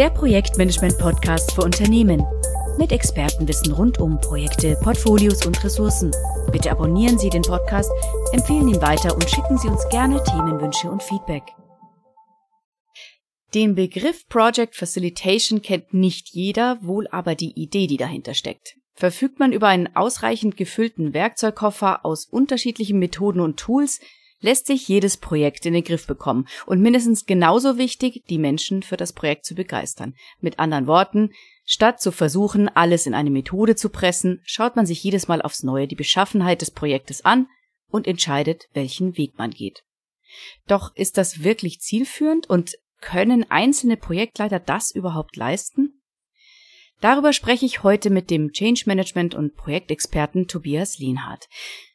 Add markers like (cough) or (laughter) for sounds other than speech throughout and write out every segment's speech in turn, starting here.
Der Projektmanagement-Podcast für Unternehmen. Mit Expertenwissen rund um Projekte, Portfolios und Ressourcen. Bitte abonnieren Sie den Podcast, empfehlen ihn weiter und schicken Sie uns gerne Themenwünsche und Feedback. Den Begriff Project Facilitation kennt nicht jeder, wohl aber die Idee, die dahinter steckt. Verfügt man über einen ausreichend gefüllten Werkzeugkoffer aus unterschiedlichen Methoden und Tools, lässt sich jedes Projekt in den Griff bekommen und mindestens genauso wichtig, die Menschen für das Projekt zu begeistern. Mit anderen Worten, statt zu versuchen, alles in eine Methode zu pressen, schaut man sich jedes Mal aufs Neue die Beschaffenheit des Projektes an und entscheidet, welchen Weg man geht. Doch ist das wirklich zielführend und können einzelne Projektleiter das überhaupt leisten? Darüber spreche ich heute mit dem Change Management und Projektexperten Tobias Lienhardt.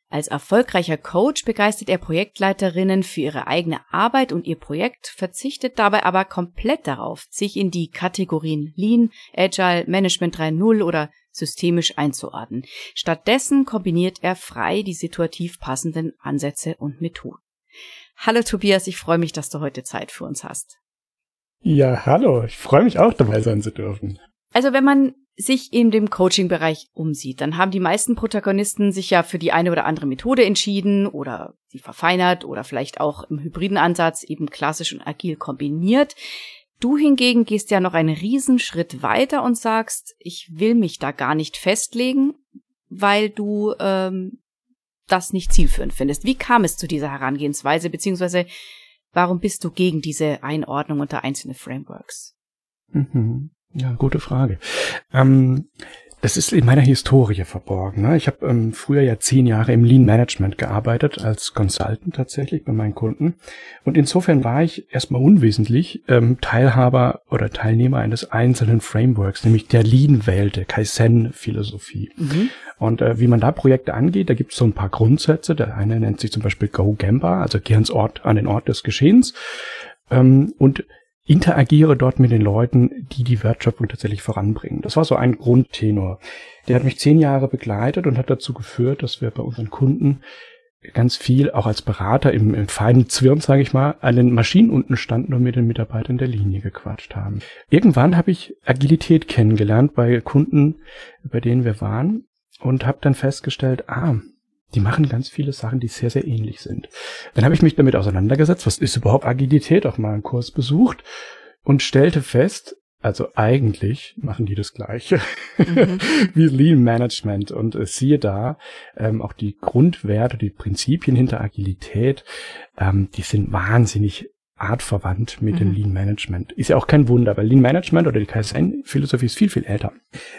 Als erfolgreicher Coach begeistert er Projektleiterinnen für ihre eigene Arbeit und ihr Projekt, verzichtet dabei aber komplett darauf, sich in die Kategorien Lean, Agile, Management 3.0 oder systemisch einzuordnen. Stattdessen kombiniert er frei die situativ passenden Ansätze und Methoden. Hallo Tobias, ich freue mich, dass du heute Zeit für uns hast. Ja, hallo, ich freue mich auch dabei sein zu dürfen. Also wenn man sich in dem Coaching-Bereich umsieht, dann haben die meisten Protagonisten sich ja für die eine oder andere Methode entschieden oder sie verfeinert oder vielleicht auch im hybriden Ansatz eben klassisch und agil kombiniert. Du hingegen gehst ja noch einen Riesenschritt weiter und sagst, ich will mich da gar nicht festlegen, weil du ähm, das nicht zielführend findest. Wie kam es zu dieser Herangehensweise, beziehungsweise warum bist du gegen diese Einordnung unter einzelne Frameworks? Mhm. Ja, gute Frage. Ähm, das ist in meiner Historie verborgen. Ne? Ich habe ähm, früher ja zehn Jahre im Lean Management gearbeitet, als Consultant tatsächlich bei meinen Kunden. Und insofern war ich erstmal unwesentlich ähm, Teilhaber oder Teilnehmer eines einzelnen Frameworks, nämlich der Lean-Welt, der Kaizen-Philosophie. Mhm. Und äh, wie man da Projekte angeht, da gibt es so ein paar Grundsätze. Der eine nennt sich zum Beispiel Go Gemba, also geh ans Ort, an den Ort des Geschehens. Ähm, und interagiere dort mit den Leuten, die die Wertschöpfung tatsächlich voranbringen. Das war so ein Grundtenor. Der hat mich zehn Jahre begleitet und hat dazu geführt, dass wir bei unseren Kunden ganz viel, auch als Berater im, im feinen Zwirn, sage ich mal, an den Maschinen unten standen und mit den Mitarbeitern der Linie gequatscht haben. Irgendwann habe ich Agilität kennengelernt bei Kunden, bei denen wir waren und habe dann festgestellt, ah, die machen ganz viele Sachen, die sehr, sehr ähnlich sind. Dann habe ich mich damit auseinandergesetzt, was ist überhaupt Agilität, auch mal einen Kurs besucht und stellte fest, also eigentlich machen die das Gleiche mhm. (laughs) wie Lean Management und äh, siehe da, ähm, auch die Grundwerte, die Prinzipien hinter Agilität, ähm, die sind wahnsinnig artverwandt mit mhm. dem Lean Management. Ist ja auch kein Wunder, weil Lean Management oder die Kaizen-Philosophie ist viel, viel älter.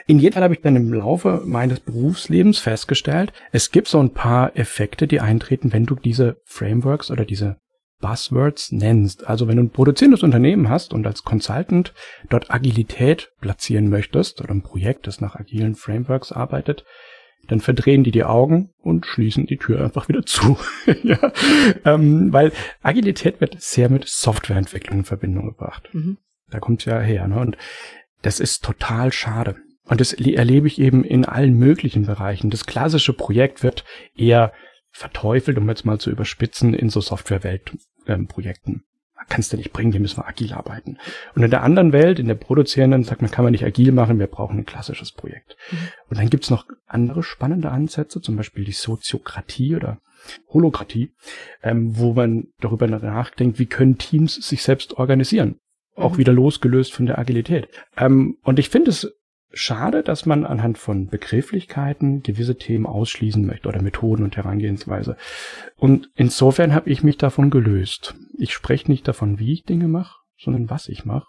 In jedem Fall habe ich dann im Laufe meines Berufslebens festgestellt, es gibt so ein paar Effekte, die eintreten, wenn du diese Frameworks oder diese Buzzwords nennst. Also wenn du ein produzierendes Unternehmen hast und als Consultant dort Agilität platzieren möchtest oder ein Projekt, das nach agilen Frameworks arbeitet, dann verdrehen die die Augen und schließen die Tür einfach wieder zu. (laughs) ja, ähm, weil Agilität wird sehr mit Softwareentwicklung in Verbindung gebracht. Mhm. Da kommt's ja her. Ne? Und das ist total schade. Und das erlebe ich eben in allen möglichen Bereichen. Das klassische Projekt wird eher verteufelt, um jetzt mal zu überspitzen, in so Softwareweltprojekten. Ähm, kannst du nicht bringen, hier müssen wir agil arbeiten. Und in der anderen Welt, in der produzierenden, sagt man, kann man nicht agil machen, wir brauchen ein klassisches Projekt. Mhm. Und dann gibt's noch andere spannende Ansätze, zum Beispiel die Soziokratie oder Holokratie, ähm, wo man darüber nachdenkt, wie können Teams sich selbst organisieren. Auch mhm. wieder losgelöst von der Agilität. Ähm, und ich finde es schade, dass man anhand von Begrifflichkeiten gewisse Themen ausschließen möchte oder Methoden und Herangehensweise. Und insofern habe ich mich davon gelöst. Ich spreche nicht davon, wie ich Dinge mache, sondern was ich mache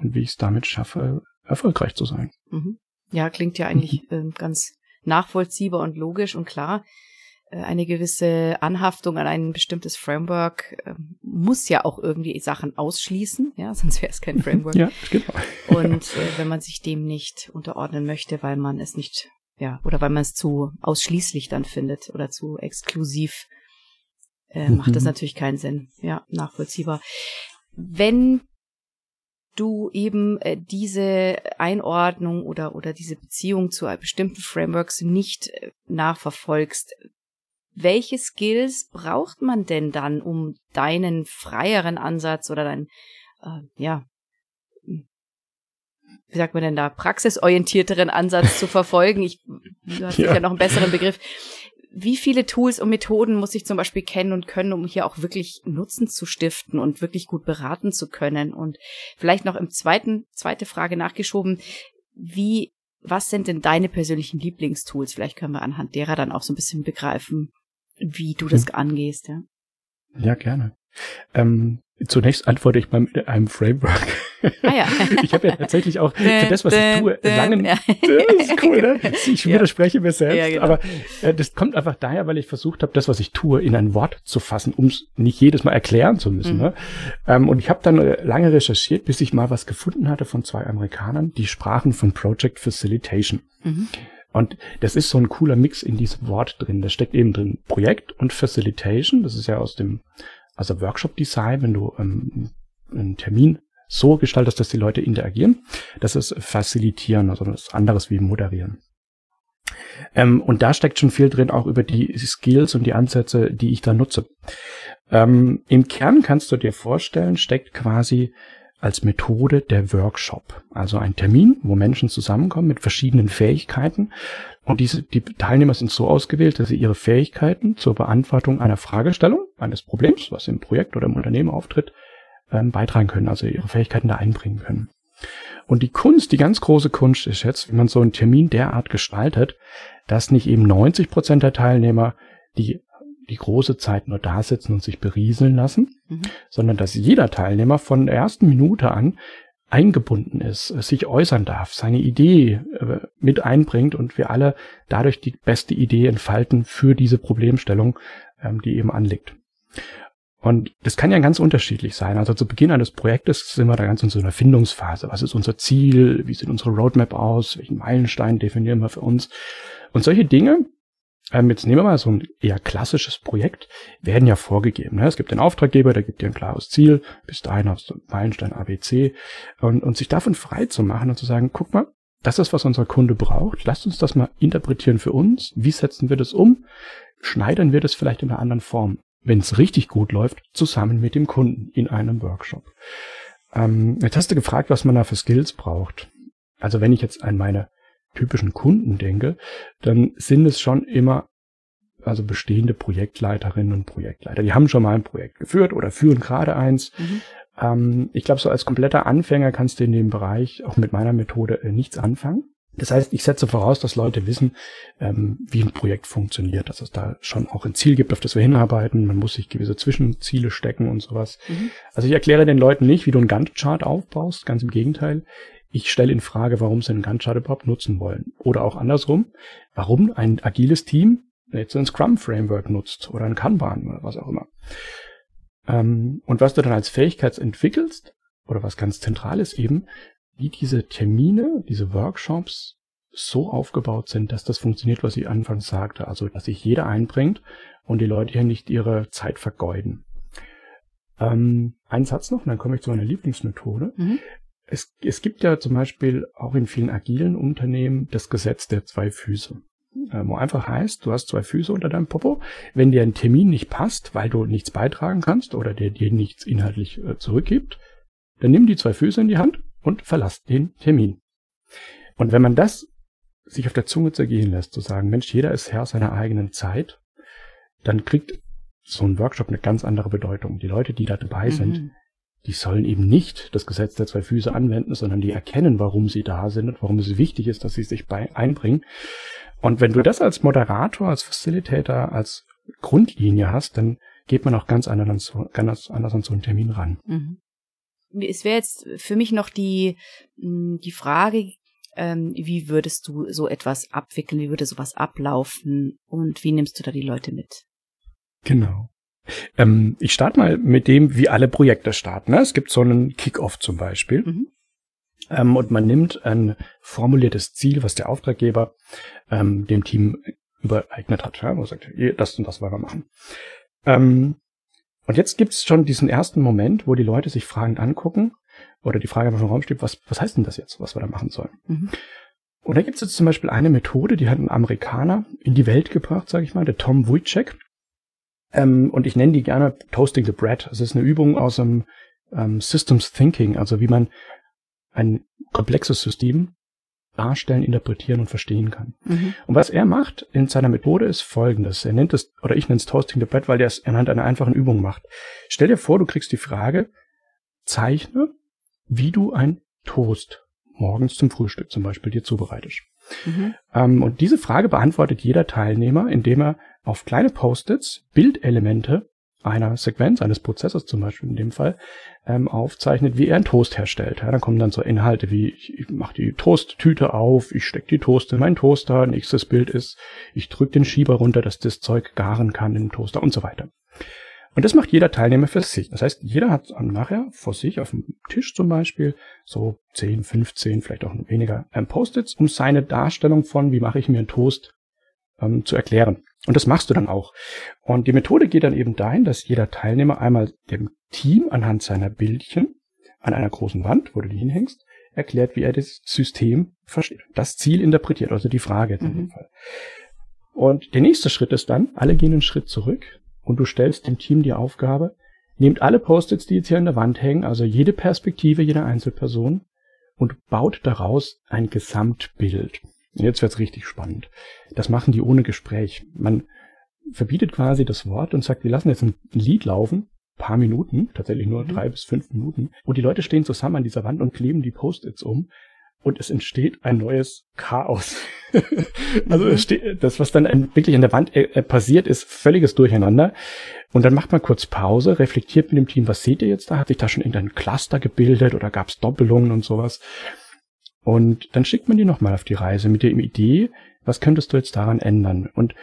und wie ich es damit schaffe, erfolgreich zu sein. Mhm. Ja, klingt ja eigentlich (laughs) äh, ganz nachvollziehbar und logisch und klar. Äh, eine gewisse Anhaftung an ein bestimmtes Framework äh, muss ja auch irgendwie Sachen ausschließen, ja, (laughs) sonst wäre es kein Framework. ja, genau. Und äh, wenn man sich dem nicht unterordnen möchte, weil man es nicht, ja, oder weil man es zu ausschließlich dann findet oder zu exklusiv, äh, mhm. macht das natürlich keinen Sinn. Ja, nachvollziehbar. Wenn du eben äh, diese Einordnung oder oder diese Beziehung zu bestimmten Frameworks nicht äh, nachverfolgst, welche Skills braucht man denn dann, um deinen freieren Ansatz oder dein, äh, ja, wie sagt man denn da, praxisorientierteren Ansatz zu verfolgen. Ich, du hast ja. sicher noch einen besseren Begriff. Wie viele Tools und Methoden muss ich zum Beispiel kennen und können, um hier auch wirklich Nutzen zu stiften und wirklich gut beraten zu können? Und vielleicht noch im zweiten, zweite Frage nachgeschoben, wie, was sind denn deine persönlichen Lieblingstools? Vielleicht können wir anhand derer dann auch so ein bisschen begreifen, wie du das hm. angehst, ja. Ja, gerne. Ähm, Zunächst antworte ich mal mit einem Framework. Ah ja. (laughs) Ich habe ja tatsächlich auch für das, was ich tue, lange. (laughs) Das ist cool, ne? Ich widerspreche mir selbst. Ja, genau. Aber äh, das kommt einfach daher, weil ich versucht habe, das, was ich tue, in ein Wort zu fassen, um es nicht jedes Mal erklären zu müssen. Mhm. Ne? Ähm, und ich habe dann äh, lange recherchiert, bis ich mal was gefunden hatte von zwei Amerikanern, die sprachen von Project Facilitation. Mhm. Und das ist so ein cooler Mix in diesem Wort drin. Da steckt eben drin Projekt und Facilitation. Das ist ja aus dem also Workshop-Design, wenn du ähm, einen Termin so gestaltest, dass die Leute interagieren. Das ist Facilitieren, also das anderes wie Moderieren. Ähm, und da steckt schon viel drin, auch über die Skills und die Ansätze, die ich da nutze. Ähm, Im Kern kannst du dir vorstellen, steckt quasi als Methode der Workshop. Also ein Termin, wo Menschen zusammenkommen mit verschiedenen Fähigkeiten. Und diese, die Teilnehmer sind so ausgewählt, dass sie ihre Fähigkeiten zur Beantwortung einer Fragestellung, eines Problems, was im Projekt oder im Unternehmen auftritt, ähm, beitragen können, also ihre Fähigkeiten da einbringen können. Und die Kunst, die ganz große Kunst ist jetzt, wie man so einen Termin derart gestaltet, dass nicht eben 90 Prozent der Teilnehmer die die große Zeit nur da sitzen und sich berieseln lassen, mhm. sondern dass jeder Teilnehmer von der ersten Minute an eingebunden ist, sich äußern darf, seine Idee äh, mit einbringt und wir alle dadurch die beste Idee entfalten für diese Problemstellung, ähm, die eben anliegt. Und das kann ja ganz unterschiedlich sein. Also zu Beginn eines Projektes sind wir da ganz in so einer Findungsphase. Was ist unser Ziel? Wie sieht unsere Roadmap aus? Welchen Meilenstein definieren wir für uns? Und solche Dinge, ähm, jetzt nehmen wir mal so ein eher klassisches Projekt, werden ja vorgegeben. Ne? Es gibt den Auftraggeber, der gibt dir ein klares Ziel, bis dahin hast du Meilenstein ABC und, und sich davon frei zu machen und zu sagen, guck mal, das ist, was unser Kunde braucht. Lasst uns das mal interpretieren für uns. Wie setzen wir das um? Schneidern wir das vielleicht in einer anderen Form, wenn es richtig gut läuft, zusammen mit dem Kunden in einem Workshop. Ähm, jetzt hast du gefragt, was man da für Skills braucht. Also wenn ich jetzt an meine typischen Kunden denke, dann sind es schon immer also bestehende Projektleiterinnen und Projektleiter. Die haben schon mal ein Projekt geführt oder führen gerade eins. Mhm. Ähm, ich glaube, so als kompletter Anfänger kannst du in dem Bereich auch mit meiner Methode äh, nichts anfangen. Das heißt, ich setze voraus, dass Leute wissen, ähm, wie ein Projekt funktioniert, dass es da schon auch ein Ziel gibt, auf das wir hinarbeiten. Man muss sich gewisse Zwischenziele stecken und sowas. Mhm. Also ich erkläre den Leuten nicht, wie du einen Gantt-Chart aufbaust, ganz im Gegenteil ich stelle in Frage, warum sie einen Gantt-Chart überhaupt nutzen wollen. Oder auch andersrum, warum ein agiles Team jetzt ein Scrum-Framework nutzt oder ein Kanban oder was auch immer. Ähm, und was du dann als Fähigkeit entwickelst, oder was ganz zentral ist eben, wie diese Termine, diese Workshops so aufgebaut sind, dass das funktioniert, was ich anfangs sagte. Also, dass sich jeder einbringt und die Leute hier nicht ihre Zeit vergeuden. Ähm, ein Satz noch, und dann komme ich zu meiner Lieblingsmethode. Mhm. Es, es gibt ja zum Beispiel auch in vielen agilen Unternehmen das Gesetz der zwei Füße. Äh, wo einfach heißt, du hast zwei Füße unter deinem Popo. Wenn dir ein Termin nicht passt, weil du nichts beitragen kannst oder der dir nichts inhaltlich äh, zurückgibt, dann nimm die zwei Füße in die Hand und verlass den Termin. Und wenn man das sich auf der Zunge zergehen lässt, zu sagen, Mensch, jeder ist Herr seiner eigenen Zeit, dann kriegt so ein Workshop eine ganz andere Bedeutung. Die Leute, die da dabei mhm. sind, die sollen eben nicht das Gesetz der zwei Füße anwenden, sondern die erkennen, warum sie da sind und warum es wichtig ist, dass sie sich bei einbringen. Und wenn du das als Moderator, als Facilitator, als Grundlinie hast, dann geht man auch ganz anders, ganz anders an so einen Termin ran. Mhm. Es wäre jetzt für mich noch die, hm, die Frage, ähm, wie würdest du so etwas abwickeln, wie würde sowas ablaufen und wie nimmst du da die Leute mit? Genau. Ähm, ich starte mal mit dem, wie alle Projekte starten. Ne? Es gibt so einen Kickoff zum Beispiel. Mhm. Ähm, und man nimmt ein formuliertes Ziel, was der Auftraggeber ähm, dem Team übereignet hat. Ja? Wo er sagt, das und das wollen wir machen. Ähm, und jetzt gibt es schon diesen ersten Moment, wo die Leute sich fragend angucken oder die Frage einfach im Raum steht, was, was heißt denn das jetzt, was wir da machen sollen? Mhm. Und da gibt es jetzt zum Beispiel eine Methode, die hat ein Amerikaner in die Welt gebracht, sage ich mal, der Tom Wojcik. Ähm, und ich nenne die gerne Toasting the Bread. Es ist eine Übung aus dem ähm, Systems Thinking, also wie man ein komplexes System darstellen, interpretieren und verstehen kann. Mhm. Und was er macht in seiner Methode ist folgendes. Er nennt es, oder ich nenne es Toasting the Bread, weil er es anhand einer einfachen Übung macht. Stell dir vor, du kriegst die Frage, zeichne, wie du ein Toast morgens zum Frühstück zum Beispiel dir zubereitest. Mhm. Ähm, und diese Frage beantwortet jeder Teilnehmer, indem er auf kleine Post-its Bildelemente einer Sequenz, eines Prozesses zum Beispiel in dem Fall, ähm, aufzeichnet, wie er einen Toast herstellt. Ja, dann kommen dann so Inhalte wie, ich, ich mache die Toasttüte auf, ich stecke die Toast in meinen Toaster, nächstes Bild ist, ich drücke den Schieber runter, dass das Zeug garen kann im Toaster und so weiter. Und das macht jeder Teilnehmer für sich. Das heißt, jeder hat nachher vor sich auf dem Tisch zum Beispiel so 10, 15, vielleicht auch weniger ähm, Post-its, um seine Darstellung von, wie mache ich mir einen Toast, ähm, zu erklären. Und das machst du dann auch. Und die Methode geht dann eben dahin, dass jeder Teilnehmer einmal dem Team anhand seiner Bildchen an einer großen Wand, wo du die hinhängst, erklärt, wie er das System versteht. Das Ziel interpretiert, also die Frage in mhm. dem Fall. Und der nächste Schritt ist dann, alle gehen einen Schritt zurück und du stellst dem Team die Aufgabe, nehmt alle Post-its, die jetzt hier an der Wand hängen, also jede Perspektive jeder Einzelperson und baut daraus ein Gesamtbild. Jetzt wird's richtig spannend. Das machen die ohne Gespräch. Man verbietet quasi das Wort und sagt, wir lassen jetzt ein Lied laufen, paar Minuten, tatsächlich nur mhm. drei bis fünf Minuten, wo die Leute stehen zusammen an dieser Wand und kleben die Post-its um und es entsteht ein neues Chaos. (laughs) also mhm. steht, das, was dann wirklich an der Wand äh, passiert, ist völliges Durcheinander. Und dann macht man kurz Pause, reflektiert mit dem Team, was seht ihr jetzt da? Hat sich da schon irgendein Cluster gebildet oder gab es Doppelungen und sowas? Und dann schickt man die nochmal auf die Reise mit der Idee, was könntest du jetzt daran ändern? Und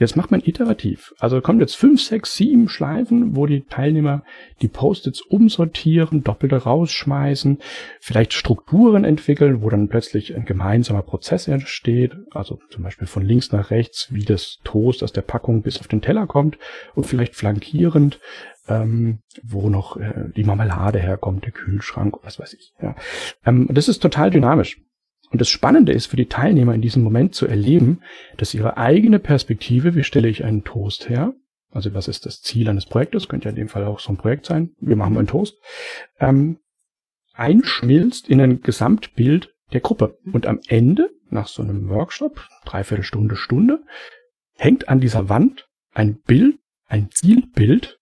Jetzt macht man iterativ. Also kommt jetzt fünf, sechs, sieben Schleifen, wo die Teilnehmer die Post-its umsortieren, doppelte rausschmeißen, vielleicht Strukturen entwickeln, wo dann plötzlich ein gemeinsamer Prozess entsteht. Also zum Beispiel von links nach rechts, wie das Toast aus der Packung bis auf den Teller kommt und vielleicht flankierend, ähm, wo noch äh, die Marmelade herkommt, der Kühlschrank, was weiß ich. Ja. Ähm, das ist total dynamisch. Und das Spannende ist für die Teilnehmer in diesem Moment zu erleben, dass ihre eigene Perspektive, wie stelle ich einen Toast her, also was ist das Ziel eines Projektes, könnte ja in dem Fall auch so ein Projekt sein, wir machen einen Toast, ähm, einschmilzt in ein Gesamtbild der Gruppe. Und am Ende, nach so einem Workshop, dreiviertel Stunde, Stunde, hängt an dieser Wand ein Bild, ein Zielbild,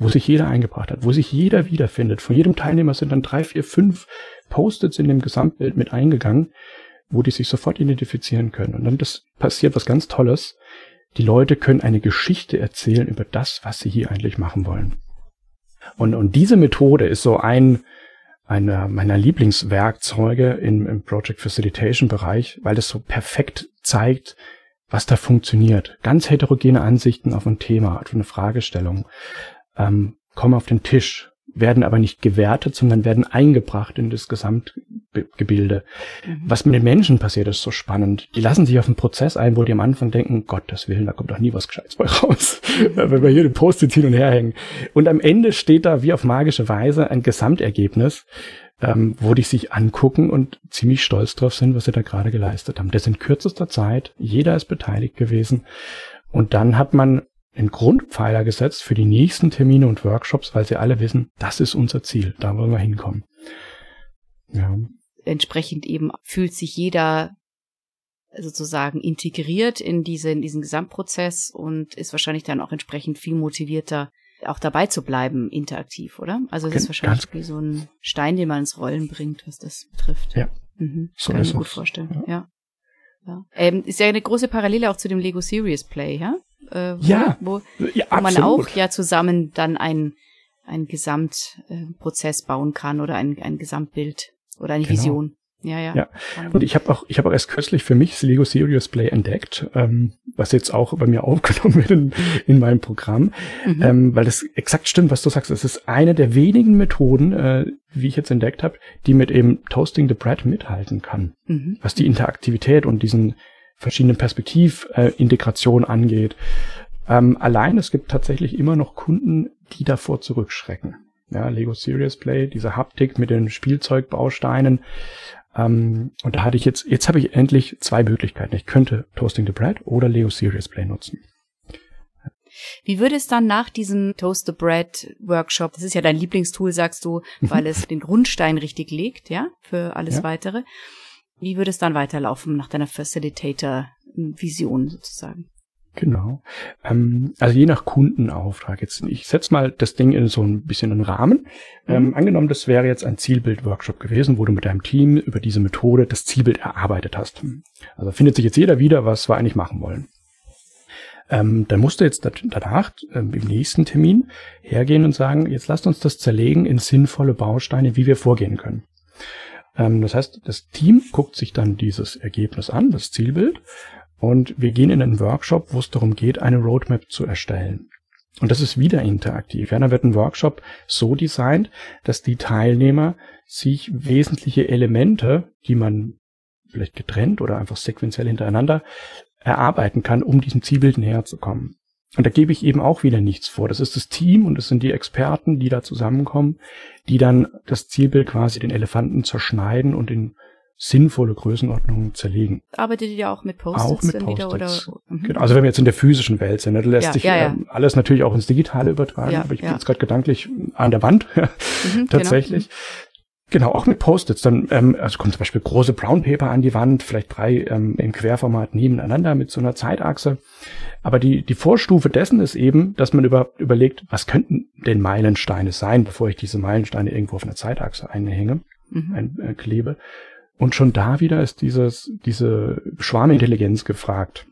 wo sich jeder eingebracht hat, wo sich jeder wiederfindet. Von jedem Teilnehmer sind dann drei, vier, fünf Post-its in dem Gesamtbild mit eingegangen, wo die sich sofort identifizieren können. Und dann das passiert was ganz Tolles. Die Leute können eine Geschichte erzählen über das, was sie hier eigentlich machen wollen. Und, und diese Methode ist so ein, einer meiner Lieblingswerkzeuge im, im Project Facilitation Bereich, weil das so perfekt zeigt, was da funktioniert. Ganz heterogene Ansichten auf ein Thema, auf eine Fragestellung, ähm, kommen auf den Tisch werden aber nicht gewertet, sondern werden eingebracht in das Gesamtgebilde. Mhm. Was mit den Menschen passiert, ist so spannend. Die lassen sich auf einen Prozess ein, wo die am Anfang denken, Gottes Willen, da kommt doch nie was Gescheites bei raus, mhm. (laughs) wenn wir hier den Post-it hin und her hängen. Und am Ende steht da wie auf magische Weise ein Gesamtergebnis, ähm, wo die sich angucken und ziemlich stolz drauf sind, was sie da gerade geleistet haben. Das in kürzester Zeit, jeder ist beteiligt gewesen. Und dann hat man einen Grundpfeiler gesetzt für die nächsten Termine und Workshops, weil sie alle wissen, das ist unser Ziel, da wollen wir hinkommen. Ja. Entsprechend eben fühlt sich jeder sozusagen integriert in, diese, in diesen Gesamtprozess und ist wahrscheinlich dann auch entsprechend viel motivierter, auch dabei zu bleiben, interaktiv, oder? Also das ist wahrscheinlich wie so ein Stein, den man ins Rollen bringt, was das betrifft. Ja. Mhm. So Kann ich mir gut vorstellen. Ja. ja. ja. Ähm, ist ja eine große Parallele auch zu dem Lego Serious Play, ja? Äh, wo, ja, wo, ja, wo man auch ja zusammen dann ein, ein Gesamtprozess äh, bauen kann oder ein, ein Gesamtbild oder eine genau. Vision. Ja, ja. ja. Und ich habe auch, ich habe auch erst kürzlich für mich das Lego Serious Play entdeckt, ähm, was jetzt auch bei mir (laughs) aufgenommen wird in, in meinem Programm, mhm. ähm, weil das exakt stimmt, was du sagst. Es ist eine der wenigen Methoden, äh, wie ich jetzt entdeckt habe, die mit eben Toasting the Bread mithalten kann, mhm. was die Interaktivität und diesen verschiedene Perspektivintegration äh, angeht. Ähm, allein es gibt tatsächlich immer noch Kunden, die davor zurückschrecken. Ja, Lego Serious Play, diese Haptik mit den Spielzeugbausteinen. Ähm, und da hatte ich jetzt, jetzt habe ich endlich zwei Möglichkeiten. Ich könnte Toasting the Bread oder Lego Serious Play nutzen. Wie würde es dann nach diesem Toast the Bread Workshop, das ist ja dein Lieblingstool, sagst du, Mhm. weil es den Grundstein richtig legt, ja, für alles Ja. weitere. Wie würde es dann weiterlaufen nach deiner Facilitator-Vision sozusagen? Genau. Ähm, also je nach Kundenauftrag. Jetzt, ich setze mal das Ding in so ein bisschen einen Rahmen. Ähm, Mhm. angenommen, das wäre jetzt ein Zielbild-Workshop gewesen, wo du mit deinem Team über diese Methode das Zielbild erarbeitet hast. Also findet sich jetzt jeder wieder, was wir eigentlich machen wollen. Ähm, dann musst du jetzt danach ähm, im nächsten Termin hergehen und sagen, jetzt lasst uns das zerlegen in sinnvolle Bausteine, wie wir vorgehen können. Ähm, das heißt, das Team guckt sich dann dieses Ergebnis an, das Zielbild, und wir gehen in einen Workshop, wo es darum geht, eine Roadmap zu erstellen. Und das ist wieder interaktiv. Ja, da wird ein Workshop so designt, dass die Teilnehmer sich wesentliche Elemente, die man vielleicht getrennt oder einfach sequenziell hintereinander erarbeiten kann, um diesem Zielbild näher zu kommen. Und da gebe ich eben auch wieder nichts vor. Das ist das Team und das sind die Experten, die da zusammenkommen, die dann das Zielbild quasi den Elefanten zerschneiden und in sinnvolle Größenordnungen zerlegen. Arbeitet ihr auch mit Auch Post-its mit dann wieder oder? Post-its. Mhm. Genau. Also wenn wir jetzt in der physischen Welt sind, ne, da lässt Ja, sich ja, ja. ähm, alles natürlich auch ins Digitale übertragen, Ja, aber ich ja. bin jetzt gerade gedanklich an der Wand (laughs) Mhm, tatsächlich. Genau. auch mit Post-its. Dann ähm, also kommt zum Beispiel große Brown Paper an die Wand, vielleicht drei ähm, im Querformat nebeneinander mit so einer Zeitachse. Aber die die Vorstufe dessen ist eben, dass man über, überlegt, was könnten denn Meilensteine sein, bevor ich diese Meilensteine irgendwo auf einer Zeitachse einhänge. Mhm. ein, äh, klebe. Und schon da wieder ist dieses diese Schwarmintelligenz gefragt.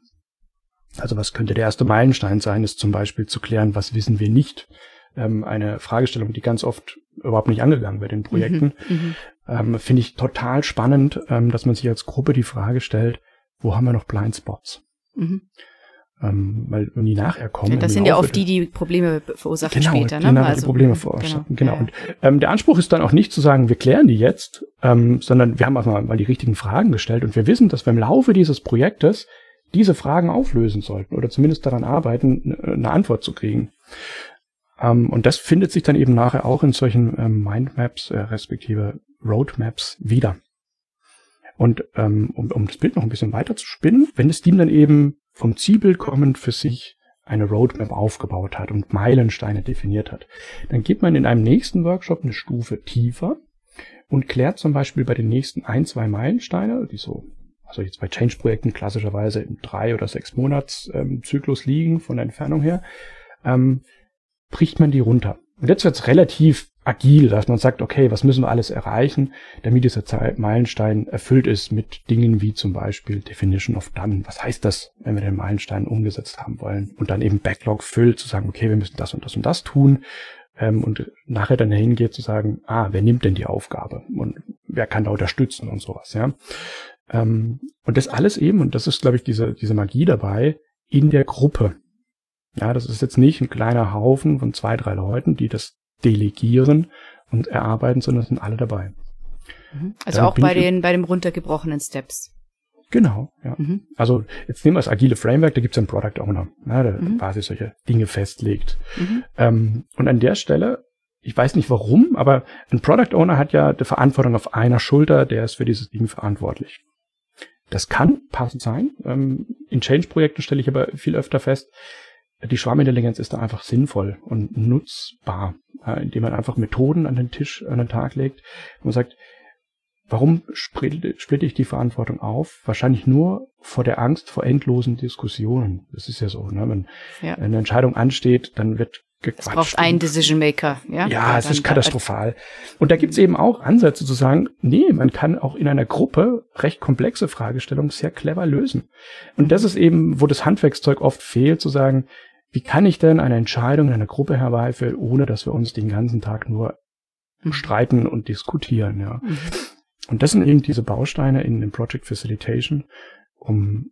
Also was könnte der erste Meilenstein sein, ist zum Beispiel zu klären, was wissen wir nicht. Ähm, eine Fragestellung, die ganz oft überhaupt nicht angegangen wird in Projekten. Mhm. Ähm, Finde ich total spannend, ähm, dass man sich als Gruppe die Frage stellt, wo haben wir noch Blindspots? Mhm. Ähm, weil wenn die nachher kommen. Ja, das sind ja oft die, die Probleme verursachen Genau, später, die ne? die Probleme verursachen. Genau. Ja, Und ähm, der Anspruch ist dann auch nicht zu sagen, wir klären die jetzt, ähm, sondern wir haben einfach mal die richtigen Fragen gestellt und wir wissen, dass wir im Laufe dieses Projektes diese Fragen auflösen sollten oder zumindest daran arbeiten, eine- eine Antwort zu kriegen. Ähm, und das findet sich dann eben nachher auch in solchen ähm, Mindmaps äh, respektive Roadmaps wieder. Und ähm, um, um das Bild noch ein bisschen weiter zu spinnen, wenn das Team dann eben vom Zielbild kommend für sich eine Roadmap aufgebaut hat und Meilensteine definiert hat, dann geht man in einem nächsten Workshop eine Stufe tiefer und klärt zum Beispiel bei den nächsten ein, zwei Meilensteine, die so, also jetzt bei Change-Projekten klassischerweise im drei oder sechs Monats ähm, liegen von der Entfernung her, ähm, bricht man die runter. Und jetzt wird es relativ agil, dass man sagt, okay, was müssen wir alles erreichen, damit dieser Meilenstein erfüllt ist mit Dingen wie zum Beispiel Definition of Done. Was heißt das, wenn wir den Meilenstein umgesetzt haben wollen? Und dann eben Backlog füllt, zu sagen, okay, wir müssen das und das und das tun. Ähm, und nachher dann hingeht zu sagen, ah, wer nimmt denn die Aufgabe? Und wer kann da unterstützen und sowas, ja. Ähm, und das alles eben, und das ist, glaube ich, diese, diese Magie dabei, in der Gruppe. Ja, das ist jetzt nicht ein kleiner Haufen von zwei, drei Leuten, die das delegieren und erarbeiten, sondern es sind alle dabei. Mhm. Also Damit auch bei den, bei dem runtergebrochenen Steps. Genau, ja. Mhm. Also jetzt nehmen wir das agile Framework, da gibt es einen Product Owner, ne, der Mhm. quasi solche Dinge festlegt. Mhm. Ähm, und an der Stelle, ich weiß nicht warum, aber ein Product Owner hat ja die Verantwortung auf einer Schulter, der ist für dieses Ding verantwortlich. Das kann passend sein. Ähm, in Change-Projekten stelle ich aber viel öfter fest, die Schwarmintelligenz ist da einfach sinnvoll und nutzbar, indem man einfach Methoden an den Tisch, an den Tag legt und man sagt, warum splitte ich die Verantwortung auf? Wahrscheinlich nur vor der Angst vor endlosen Diskussionen. Das ist ja so, ne? Wenn Ja. eine Entscheidung ansteht, dann wird gequatscht. Es braucht einen Decision Maker, ja? ja, es ist katastrophal. Und da gibt's eben auch Ansätze zu sagen, nee, man kann auch in einer Gruppe recht komplexe Fragestellungen sehr clever lösen. Und das ist eben, wo das Handwerkszeug oft fehlt, zu sagen, wie kann ich denn eine Entscheidung in einer Gruppe herbeiführen, ohne dass wir uns den ganzen Tag nur Mhm. streiten und diskutieren, ja. Mhm. Und das sind eben diese Bausteine in dem Project Facilitation, um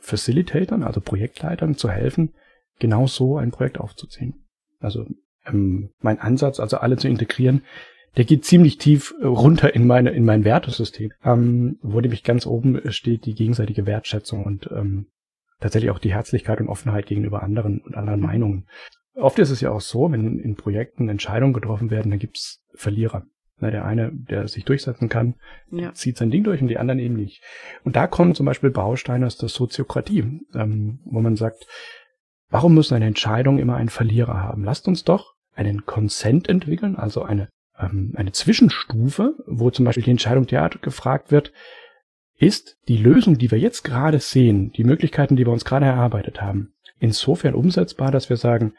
Facilitatern, also Projektleitern zu helfen, genau so ein Projekt aufzuziehen. Also ähm, mein Ansatz, also alle zu integrieren, der geht ziemlich tief runter in meine in mein Wertesystem, ähm, wo nämlich ganz oben steht die gegenseitige Wertschätzung und ähm, tatsächlich auch die Herzlichkeit und Offenheit gegenüber anderen und anderen. Meinungen. Oft ist es ja auch so, wenn in Projekten Entscheidungen getroffen werden, dann gibt's Verlierer. Na, der eine, der sich durchsetzen kann, Ja. zieht sein Ding durch und die anderen eben nicht. Und da kommen zum Beispiel Bausteine aus der Soziokratie, ähm, wo man sagt, warum müssen eine Entscheidung immer einen Verlierer haben? Lasst uns doch einen Consent entwickeln, also eine, ähm, eine Zwischenstufe, wo zum Beispiel die Entscheidung derart gefragt wird, ist die Lösung, die wir jetzt gerade sehen, die Möglichkeiten, die wir uns gerade erarbeitet haben, insofern umsetzbar, dass wir sagen,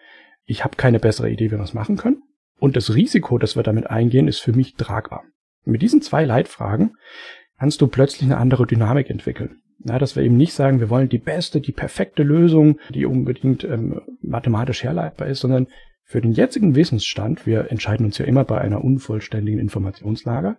ich habe keine bessere Idee, wie wir es machen können. Und das Risiko, das wir damit eingehen, ist für mich tragbar. Mit diesen zwei Leitfragen kannst du plötzlich eine andere Dynamik entwickeln. Ja, dass wir eben nicht sagen, wir wollen die beste, die perfekte Lösung, die unbedingt ähm, mathematisch herleitbar ist, sondern für den jetzigen Wissensstand, wir entscheiden uns ja immer bei einer unvollständigen Informationslage,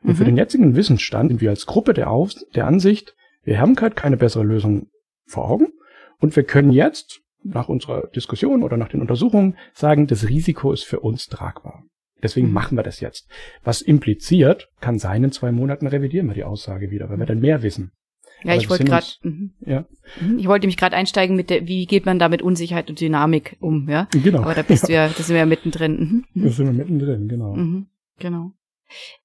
und mhm. für den jetzigen Wissensstand sind wir als Gruppe der, Auf der Ansicht, wir haben halt keine bessere Lösung vor Augen und wir können jetzt nach unserer Diskussion oder nach den Untersuchungen sagen, das Risiko ist für uns tragbar. Deswegen mhm. machen wir das jetzt. Was impliziert, kann sein, in zwei Monaten revidieren wir die Aussage wieder, weil wir dann mehr wissen. Ja, ich wollte gerade, mhm. ja. Mhm, ich wollte mich gerade einsteigen mit der, wie geht man da mit Unsicherheit und Dynamik um, ja? Genau. Aber da bist ja. (laughs) du ja, da sind wir ja mittendrin. Mhm. mhm. Da sind wir mittendrin, genau. Mhm. Genau.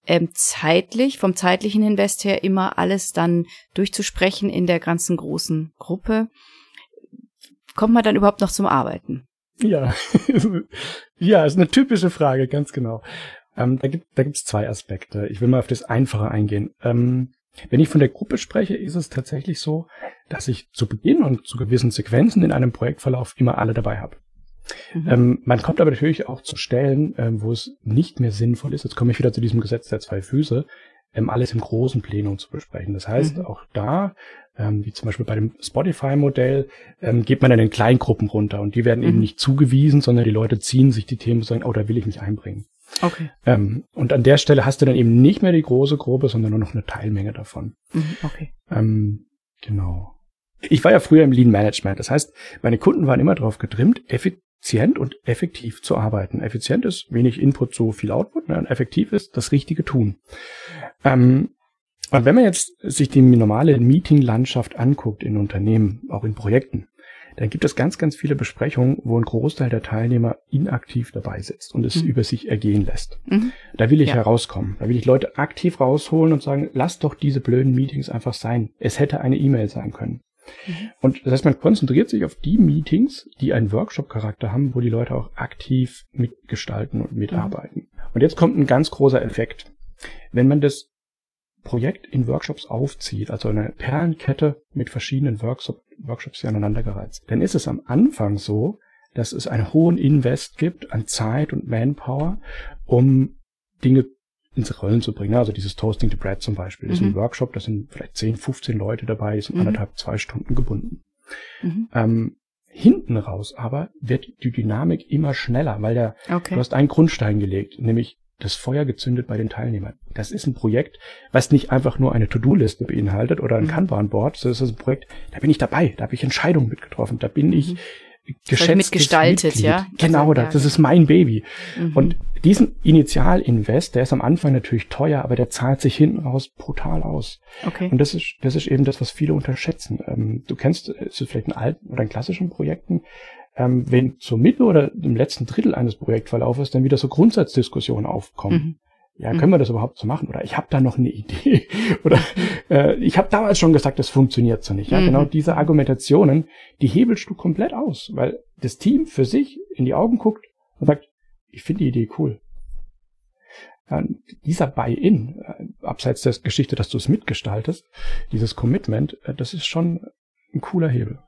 Ähm, zeitlich, vom zeitlichen Invest her immer alles dann durchzusprechen in der ganzen großen Gruppe. Kommt man dann überhaupt noch zum Arbeiten? Ja, (laughs) ja, ist eine typische Frage, ganz genau. Ähm, da gibt da gibt's zwei Aspekte. Ich will mal auf das Einfache eingehen. Ähm, wenn ich von der Gruppe spreche, ist es tatsächlich so, dass ich zu Beginn und zu gewissen Sequenzen in einem Projektverlauf immer alle dabei habe. Mhm. Ähm, man kommt aber natürlich auch zu Stellen, ähm, wo es nicht mehr sinnvoll ist, jetzt komme ich wieder zu diesem Gesetz der zwei Füße, ähm, alles im großen Plenum zu besprechen. Das heißt, mhm. auch da, ähm, wie zum Beispiel bei dem Spotify-Modell, ähm, geht man dann in Kleingruppen runter und die werden mhm. eben nicht zugewiesen, sondern die Leute ziehen sich die Themen und sagen, oh, da will ich mich einbringen. Okay. Ähm, und an der Stelle hast du dann eben nicht mehr die große Gruppe, sondern nur noch eine Teilmenge davon. Mhm, okay. Ähm, genau. Ich war ja früher im Lean Management. Das heißt, meine Kunden waren immer darauf getrimmt, effizient und effektiv zu arbeiten. Effizient ist wenig Input, so viel Output. Ne? Und effektiv ist das richtige Tun. Ähm, und wenn man jetzt sich die normale Meeting-Landschaft anguckt in Unternehmen, auch in Projekten, dann gibt es ganz, ganz viele Besprechungen, wo ein Großteil der Teilnehmer inaktiv dabei sitzt und es mhm. über sich ergehen lässt. Mhm. Da will ich ja. herauskommen. Da will ich Leute aktiv rausholen und sagen, lass doch diese blöden Meetings einfach sein. Es hätte eine E-Mail sein können. Mhm. Und das heißt, man konzentriert sich auf die Meetings, die einen Workshop-Charakter haben, wo die Leute auch aktiv mitgestalten und mitarbeiten. Mhm. Und jetzt kommt ein ganz großer Effekt. Wenn man das Projekt in Workshops aufzieht, also eine Perlenkette mit verschiedenen Workshop, Workshops, die aneinandergereizt, dann ist es am Anfang so, dass es einen hohen Invest gibt an Zeit und Manpower, um Dinge ins Rollen zu bringen. Also dieses Toasting the Bread zum Beispiel. Das mhm. ist ein mhm. Workshop, da sind vielleicht 10, 15 Leute dabei, die sind mhm. anderthalb, zwei Stunden gebunden. Mhm. Ähm, hinten raus aber wird die Dynamik immer schneller, weil der, okay. du hast einen Grundstein gelegt, nämlich das Feuer gezündet bei den Teilnehmern. Das ist ein Projekt, was nicht einfach nur eine To-Do-Liste beinhaltet oder ein mhm. Kanban-Board, sondern das ist ein Projekt, da bin ich dabei, da habe ich Entscheidungen mitgetroffen, da bin ich mhm. geschätzt mitgestaltet, Mitglied. ja. Genau, das, das ist mein Baby. Mhm. Und diesen Initialinvest, der ist am Anfang natürlich teuer, aber der zahlt sich hinten raus brutal aus. Okay. Und das ist, das ist eben das, was viele unterschätzen. Ähm, du kennst, es ist vielleicht ein alten oder ein klassischen Projekten, ähm, wenn zur Mitte oder im letzten Drittel eines Projektverlaufes dann wieder so Grundsatzdiskussionen aufkommen. Mhm. Ja, können mhm. wir das überhaupt so machen? Oder ich habe da noch eine Idee. (laughs) Oder äh, ich habe damals schon gesagt, das funktioniert so nicht. Ja, genau mhm. genau diese Argumentationen, die hebelst du komplett aus, weil das Team für sich in die Augen guckt und sagt, ich finde die Idee cool. Ja, dieser Buy-in, äh, abseits der Geschichte, dass du es mitgestaltest, dieses Commitment, äh, das ist schon ein cooler Hebel.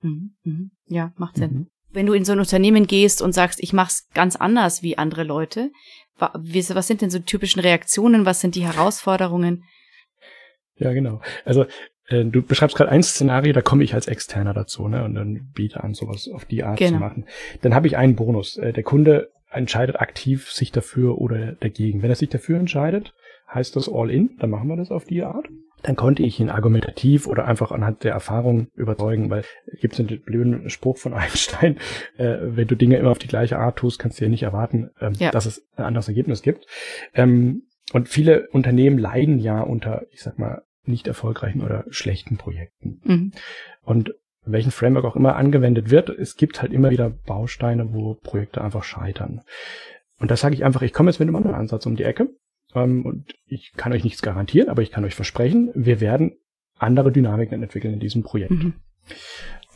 Mhm. Mhm. Ja, macht Sinn. Wenn du in so ein Unternehmen gehst und sagst, ich mach's ganz anders wie andere Leute, was sind denn so typischen Reaktionen? Was sind die Herausforderungen? Ja, genau. Also äh, du beschreibst gerade ein Szenario, da komme ich als Externer dazu, ne, und dann biete an, sowas auf die Art genau. zu machen. Dann habe ich einen Bonus. Äh, der Kunde entscheidet aktiv sich dafür oder dagegen. Wenn er sich dafür entscheidet, heißt das all in, dann machen wir das auf die Art dann konnte ich ihn argumentativ oder einfach anhand der Erfahrung überzeugen, weil gibt es einen blöden Spruch von (laughs) Einstein, äh, wenn du Dinge immer auf die gleiche Art tust, kannst du ja nicht erwarten, ähm, ja. dass es ein anderes Ergebnis gibt. Ähm, und viele Unternehmen leiden ja unter, ich sag mal, nicht erfolgreichen oder schlechten Projekten. Mhm. Und welchen Framework auch immer angewendet wird, es gibt halt immer wieder Bausteine, wo Projekte einfach scheitern. Und da sage ich einfach, ich komme jetzt mit einem anderen Ansatz um die Ecke ähm, und ich kann euch nichts garantieren, aber ich kann euch versprechen, wir werden andere Dynamiken entwickeln in diesem Projekt. Mhm.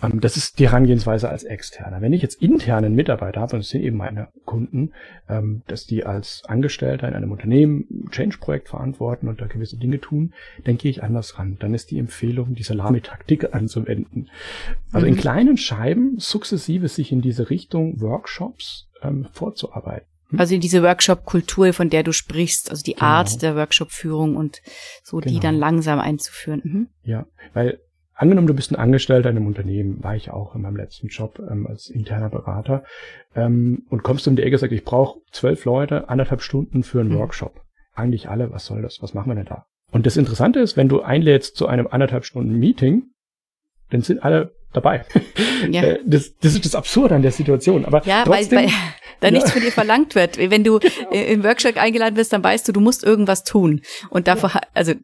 Ähm, das ist die Herangehensweise als Externer. Wenn ich jetzt internen Mitarbeiter habe, und das sind eben meine Kunden, ähm, dass die als Angestellter in einem Unternehmen ein Change-Projekt verantworten und da gewisse Dinge tun, dann gehe ich anders ran. Dann ist die Empfehlung, die Salami-Taktik (laughs) anzuwenden. Also mhm. in kleinen Scheiben sukzessive sich in diese Richtung Workshops ähm, vorzuarbeiten. Hm? Also diese Workshop-Kultur, von der du sprichst, also die genau. Art der Workshop-Führung und so genau. die dann langsam einzuführen. Mhm. Ja, weil Angenommen, du bist ein Angestellter in einem Unternehmen, war ich auch in meinem letzten Job ähm, als interner Berater, ähm, und kommst um die Ecke und sagst, ich brauche zwölf Leute, anderthalb Stunden für einen mhm. Workshop. Eigentlich alle, was soll das? Was machen wir denn da? Und das Interessante ist, wenn du einlädst zu einem anderthalb Stunden Meeting, dann sind alle dabei. Ja. (laughs) Äh, das, das ist das Absurde an der Situation. Aber ja, trotzdem, weil, weil da ja. nichts von dir verlangt wird. Wenn du genau. im Workshop eingeladen wirst, dann weißt du, du musst irgendwas tun. Und davor, ja. also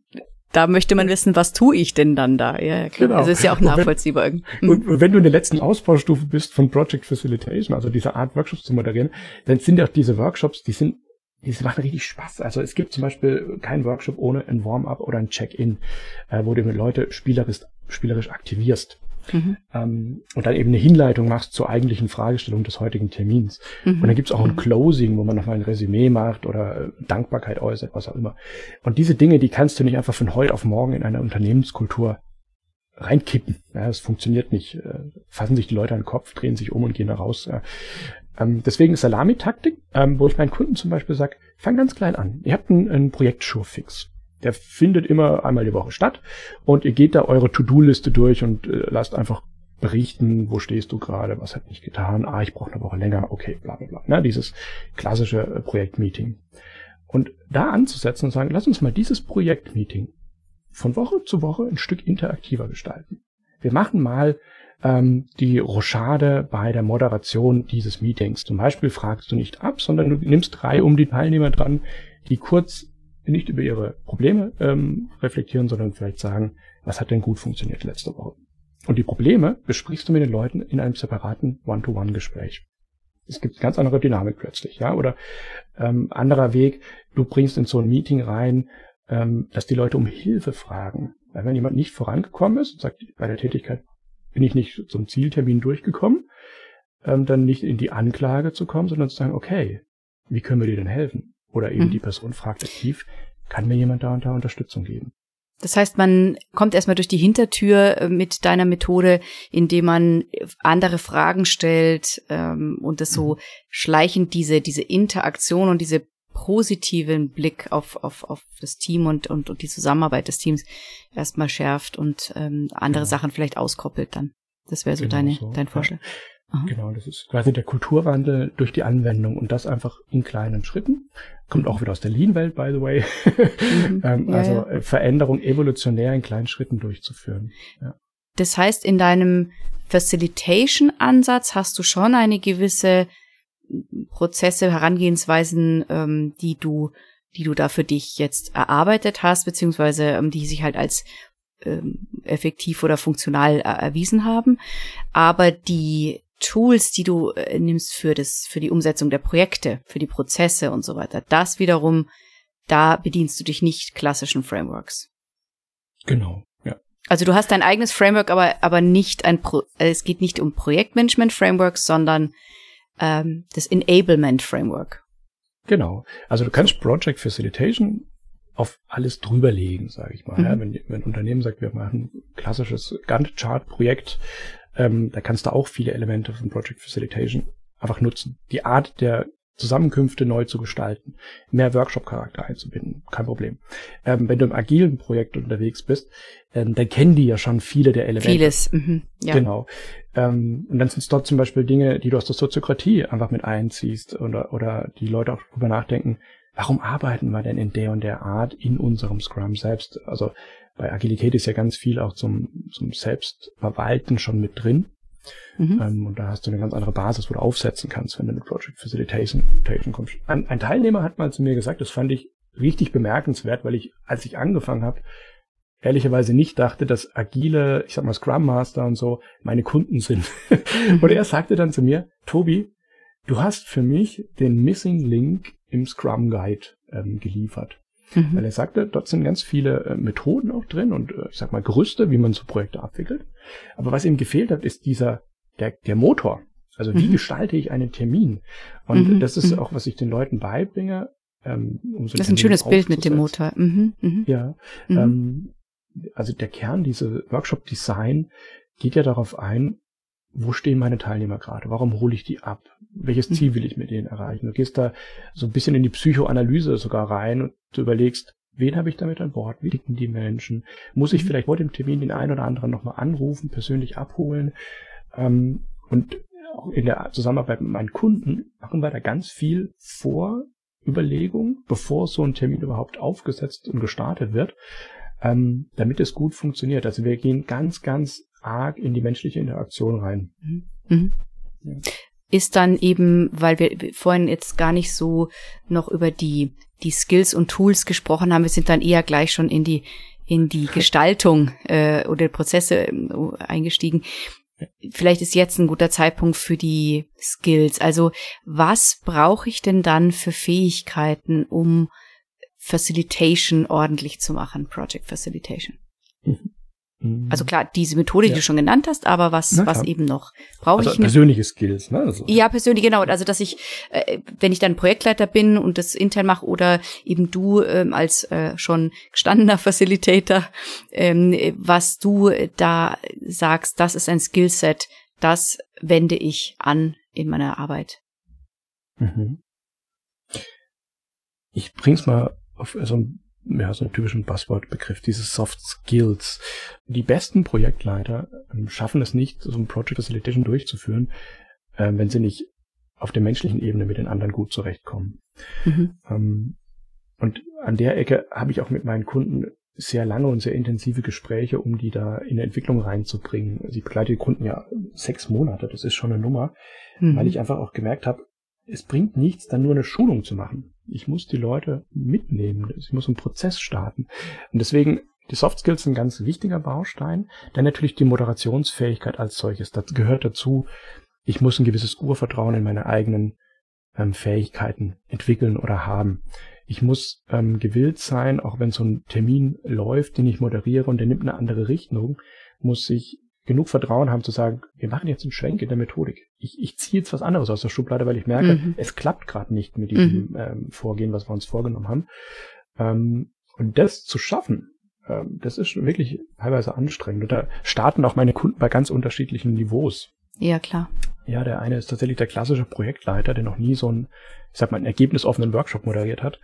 da möchte man wissen, was tue ich denn dann da? Ja, klar. Genau. Also ist ja auch nachvollziehbar. Und wenn, und wenn du in der letzten Ausbaustufe bist von Project Facilitation, also diese Art Workshops zu moderieren, dann sind auch diese Workshops, die sind die machen richtig Spaß. Also es gibt zum Beispiel keinen Workshop ohne ein Warm-up oder ein Check-in, äh, wo du mit Leute spielerisch, spielerisch aktivierst. Mhm. Ähm, und dann eben eine Hinleitung machst zur eigentlichen Fragestellung des heutigen Termins. Mhm. Und dann gibt's auch ein Closing, wo man nochmal ein Resümee macht oder äh, Dankbarkeit äußert, was auch immer. Und diese Dinge, die kannst du nicht einfach von heute auf morgen in eine Unternehmenskultur reinkippen. Ja, das funktioniert nicht. Äh, fassen sich die Leute an den Kopf, drehen sich um und gehen da raus. Ähm, deswegen ist Salami-Taktik, ähm, wo ich meinen Kunden zum Beispiel sage, fang ganz klein an. Ihr habt einen, einen Projekt-Sure-Fix. Der findet immer einmal die Woche statt und ihr geht da eure To-Do-Liste durch und äh, lasst einfach berichten, wo stehst du gerade, was hat nicht getan, ah, ich brauche eine Woche länger, okay, bla bla bla. Ne, dieses klassische äh, Projektmeeting. Und da anzusetzen und sagen, lass uns mal dieses Projektmeeting von Woche zu Woche ein Stück interaktiver gestalten. Wir machen mal ähm, die Rochade bei der Moderation dieses Meetings. Zum Beispiel fragst du nicht ab, sondern du nimmst drei um die Teilnehmer dran, die kurz nicht über ihre Probleme ähm, reflektieren, sondern vielleicht sagen, was hat denn gut funktioniert letzte Woche. Und die Probleme besprichst du mit den Leuten in einem separaten One-to-One-Gespräch. Es gibt ganz andere Dynamik plötzlich, ja. Oder ähm, anderer Weg, du bringst in so ein Meeting rein, ähm, dass die Leute um Hilfe fragen. Weil wenn jemand nicht vorangekommen ist und sagt, bei der Tätigkeit bin ich nicht zum Zieltermin durchgekommen, ähm, dann nicht in die Anklage zu kommen, sondern zu sagen, okay, wie können wir dir denn helfen? Oder eben mhm. die Person fragt aktiv, kann mir jemand da und da Unterstützung geben? Das heißt, man kommt erstmal durch die Hintertür äh, mit deiner Methode, indem man andere Fragen stellt ähm, und das so mhm. schleichend diese, diese Interaktion und diese positiven Blick auf, auf, auf das Team und, und, und die Zusammenarbeit des Teams erstmal schärft und ähm, andere genau. Sachen vielleicht auskoppelt dann. Das wäre so genau deine, so. dein Vorschlag. Ja. Aha. Genau, das ist quasi der Kulturwandel durch die Anwendung und das einfach in kleinen Schritten. Kommt auch wieder aus der Lean-Welt, by the way. Mhm. (laughs) ähm, ja, also ja. Äh, Veränderung evolutionär in kleinen Schritten durchzuführen. Ja. Das heißt, in deinem Facilitation-Ansatz hast du schon eine gewisse Prozesse, Herangehensweisen, ähm, die du, die du da für dich jetzt erarbeitet hast, beziehungsweise ähm, die sich halt als ähm, effektiv oder funktional äh, erwiesen haben. Aber die Tools, die du äh, nimmst für das, für die Umsetzung der Projekte, für die Prozesse und so weiter, das wiederum, da bedienst du dich nicht klassischen Frameworks. Genau, ja. Also du hast dein eigenes Framework, aber, aber nicht ein Pro äh, es geht nicht um Projektmanagement Frameworks, sondern ähm, das Enablement Framework. Genau. Also du kannst Project Facilitation auf alles drüberlegen, sage ich mal. Mhm. Ja, wenn, wenn ein Unternehmen sagt, wir machen ein klassisches Gantt-Chart-Projekt, ähm, da kannst du auch viele Elemente von Project Facilitation einfach nutzen. Die Art der Zusammenkünfte neu zu gestalten, mehr Workshop-Charakter einzubinden, kein Problem. Ähm, wenn du im agilen Projekt unterwegs bist, ähm, dann kennen die ja schon viele der Elemente. Vieles, mhm, ja. Genau. Ähm, und dann sind es dort zum Beispiel Dinge, die du aus der Soziokratie einfach mit einziehst oder, oder die Leute auch darüber nachdenken, warum arbeiten wir denn in der und der Art in unserem Scrum selbst? Also bei Agilität ist ja ganz viel auch zum, zum Selbstverwalten schon mit drin. Mhm. Ähm, und da hast du eine ganz andere Basis, wo du aufsetzen kannst, wenn du mit Project Facilitation kommst. Ein, ein Teilnehmer hat mal zu mir gesagt, das fand ich richtig bemerkenswert, weil ich, als ich angefangen habe, ehrlicherweise nicht dachte, dass agile, ich sag mal Scrum Master und so meine Kunden sind. (laughs) und er sagte dann zu mir, Tobi, du hast für mich den Missing Link im Scrum Guide ähm, geliefert. Mhm. Weil er sagte, dort sind ganz viele äh, Methoden auch drin und äh, ich sag mal Gerüste, wie man so Projekte abwickelt. Aber was ihm gefehlt hat, ist dieser, der, der Motor. Also wie mhm. gestalte ich einen Termin? Und mhm. das ist mhm. auch, was ich den Leuten beibringe. Ähm, um so das ist ein schönes Bild mit dem Motor. Mhm. Mhm. Ja. Ähm, also der Kern, diese Workshop-Design geht ja darauf ein, wo stehen meine Teilnehmer gerade? Warum hole ich die ab? Welches Ziel will ich mit denen erreichen? Du gehst da so ein bisschen in die Psychoanalyse sogar rein und du überlegst, wen habe ich damit an Bord? Wie ticken die Menschen? Muss ich vielleicht vor dem Termin den einen oder anderen nochmal anrufen, persönlich abholen? Ähm, und auch in der Zusammenarbeit mit meinen Kunden machen wir da ganz viel Vorüberlegung, bevor so ein Termin überhaupt aufgesetzt und gestartet wird, ähm, damit es gut funktioniert. Also wir gehen ganz, ganz arg in die menschliche Interaktion rein. Mhm. mhm. Ja. Ist dann eben, weil wir vorhin jetzt gar nicht so noch über die, die Skills und Tools gesprochen haben, wir sind dann eher gleich schon in die, in die (laughs) Gestaltung äh, oder Prozesse äh, eingestiegen. Vielleicht ist jetzt ein guter Zeitpunkt für die Skills. Also was brauche ich denn dann für Fähigkeiten, um Facilitation ordentlich zu machen, Project Facilitation? Mhm. Also klar, diese Methode, ja. die du schon genannt hast, aber was, was eben noch? Brauche also ich persönliche Skills, ne? Also. Ja, persönlich, genau. Also dass ich, äh, wenn ich dann Projektleiter bin und das intern mache oder eben du ähm, als äh, schon gestandener (laughs) Facilitator, ähm, was du da sagst, das ist ein Skillset, das wende ich an in meiner Arbeit. Mhm. Ich bring's mal auf so also ja, so einen typischen Buzzword-Begriff, diese Soft Skills. Die besten Projektleiter ähm, schaffen es nicht, so ein Project Facilitation durchzuführen, äh, wenn sie nicht auf der menschlichen Ebene mit den anderen gut zurechtkommen. Mhm. Ähm, und an der Ecke habe ich auch mit meinen Kunden sehr lange und sehr intensive Gespräche, um die da in eine Entwicklung reinzubringen. Sie begleite die Kunden ja sechs Monate, das ist schon eine Nummer, mhm. weil ich einfach auch gemerkt habe, es bringt nichts, dann nur eine Schulung zu machen. Ich muss die Leute mitnehmen. Ich muss einen Prozess starten. Und deswegen, die Soft Skills sind ein ganz wichtiger Baustein. Dann natürlich die Moderationsfähigkeit als solches. Das gehört dazu. Ich muss ein gewisses Urvertrauen in meine eigenen ähm, Fähigkeiten entwickeln oder haben. Ich muss ähm, gewillt sein, auch wenn so ein Termin läuft, den ich moderiere und der nimmt eine andere Richtung, muss ich genug Vertrauen haben zu sagen, wir machen jetzt einen Schwenk in der Methodik. Ich, ich ziehe jetzt was anderes aus der Schublade, weil ich merke, mhm. es klappt gerade nicht mit diesem mhm. ähm, Vorgehen, was wir uns vorgenommen haben. Ähm, und das zu schaffen, ähm, das ist wirklich teilweise anstrengend. Und da starten auch meine Kunden bei ganz unterschiedlichen Niveaus. Ja, klar. Ja, der eine ist tatsächlich der klassische Projektleiter, der noch nie so einen, ich sag mal, einen ergebnisoffenen Workshop moderiert hat.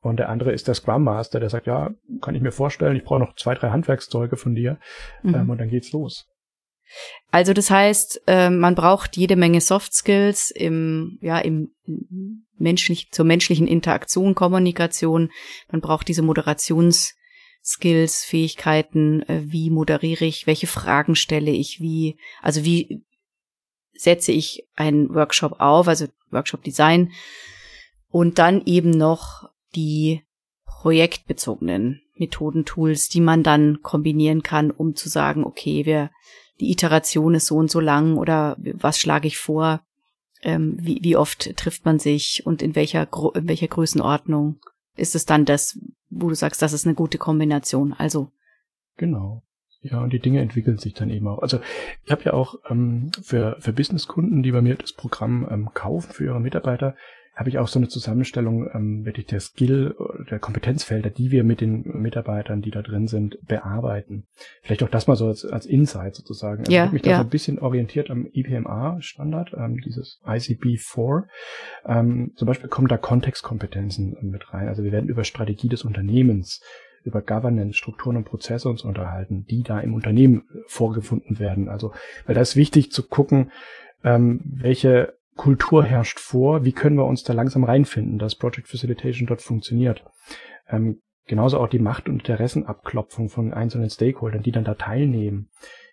Und der andere ist der Scrum Master, der sagt, ja, kann ich mir vorstellen, ich brauche noch zwei, drei Handwerkszeuge von dir mhm. ähm, und dann geht's los. Also das heißt, äh, man braucht jede Menge Soft Skills im, ja, im menschlich, zur menschlichen Interaktion, Kommunikation. Man braucht diese Moderationsskills, Fähigkeiten, äh, wie moderiere ich, welche Fragen stelle ich, wie, also wie setze ich einen Workshop auf, also Workshop Design und dann eben noch die projektbezogenen Methoden, Tools, die man dann kombinieren kann, um zu sagen, okay, wir die Iteration ist so und so lang oder was schlage ich vor, ähm, wie, wie oft trifft man sich und in welcher, in welcher Größenordnung ist es dann das, wo du sagst, das ist eine gute Kombination. Also. Genau. Ja, und die Dinge entwickeln sich dann eben auch. Also ich habe ja auch ähm, für, für Businesskunden, die bei mir das Programm ähm, kaufen für ihre Mitarbeiter, habe ich auch so eine Zusammenstellung ähm, wirklich der Skill, der Kompetenzfelder, die wir mit den Mitarbeitern, die da drin sind, bearbeiten. Vielleicht auch das mal so als, als Insight sozusagen. Also ja, ich habe mich ja. da so ein bisschen orientiert am IPMA-Standard, ähm, dieses ICB-4. Ähm, zum Beispiel kommen da Kontextkompetenzen mit rein. Also wir werden über Strategie des Unternehmens über Governance, Strukturen und Prozesse uns unterhalten, die da im Unternehmen vorgefunden werden. Also, weil da ist wichtig zu gucken, ähm, welche Kultur herrscht vor, wie können wir uns da langsam reinfinden, dass Project Facilitation dort funktioniert. Ähm, genauso auch die Macht- und Interessenabklopfung von einzelnen Stakeholdern, die dann da teilnehmen.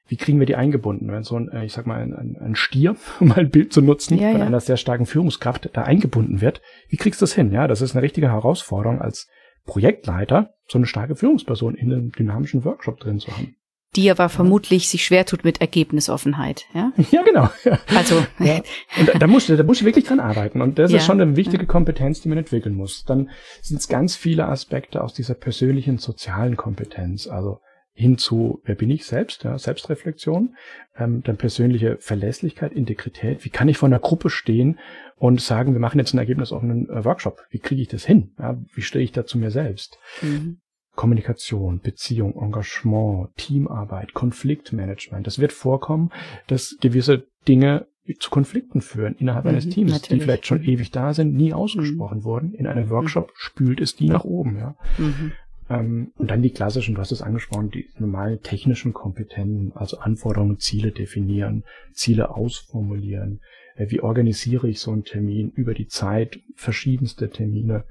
Wie kriegen wir die eingebunden? Wenn so ein, äh, ich sag mal, ein, ein Stier, (laughs) um mal ein Bild zu nutzen, ja, von ja. einer sehr starken Führungskraft da eingebunden wird, wie kriegst du das hin? Ja, das ist eine richtige Herausforderung als Projektleiter, so eine starke Führungsperson in einem dynamischen Workshop drin zu haben. Die aber vermutlich sich schwer tut mit Ergebnisoffenheit, ja? (laughs) Ja, genau. Also. Ja. Und da, da musst du, da musst du wirklich dran arbeiten. Und das ja. ist schon eine wichtige Kompetenz, die man entwickeln muss. Dann sind es ganz viele Aspekte aus dieser persönlichen sozialen Kompetenz. Also hin zu, wer bin ich selbst, ja, Selbstreflexion, ähm, dann persönliche Verlässlichkeit, Integrität. Wie kann ich vor einer Gruppe stehen und sagen, wir machen jetzt einen ergebnisoffenen äh, Workshop? Wie kriege ich das hin? Ja, wie stehe ich da zu mir selbst? Mhm. Kommunikation, Beziehung, Engagement, Teamarbeit, Konfliktmanagement. Das wird vorkommen, dass gewisse Dinge zu Konflikten führen innerhalb mhm, eines Teams, natürlich. die vielleicht schon ewig da sind, nie ausgesprochen mhm. wurden. In einem Workshop mhm. spült es die nach oben. Ja. Mhm. Ähm, und dann die klassischen, du hast es angesprochen, die normalen technischen Kompetenzen, also Anforderungen, Ziele definieren, Ziele ausformulieren. Äh, wie organisiere ich so einen Termin über die Zeit, verschiedenste Termine?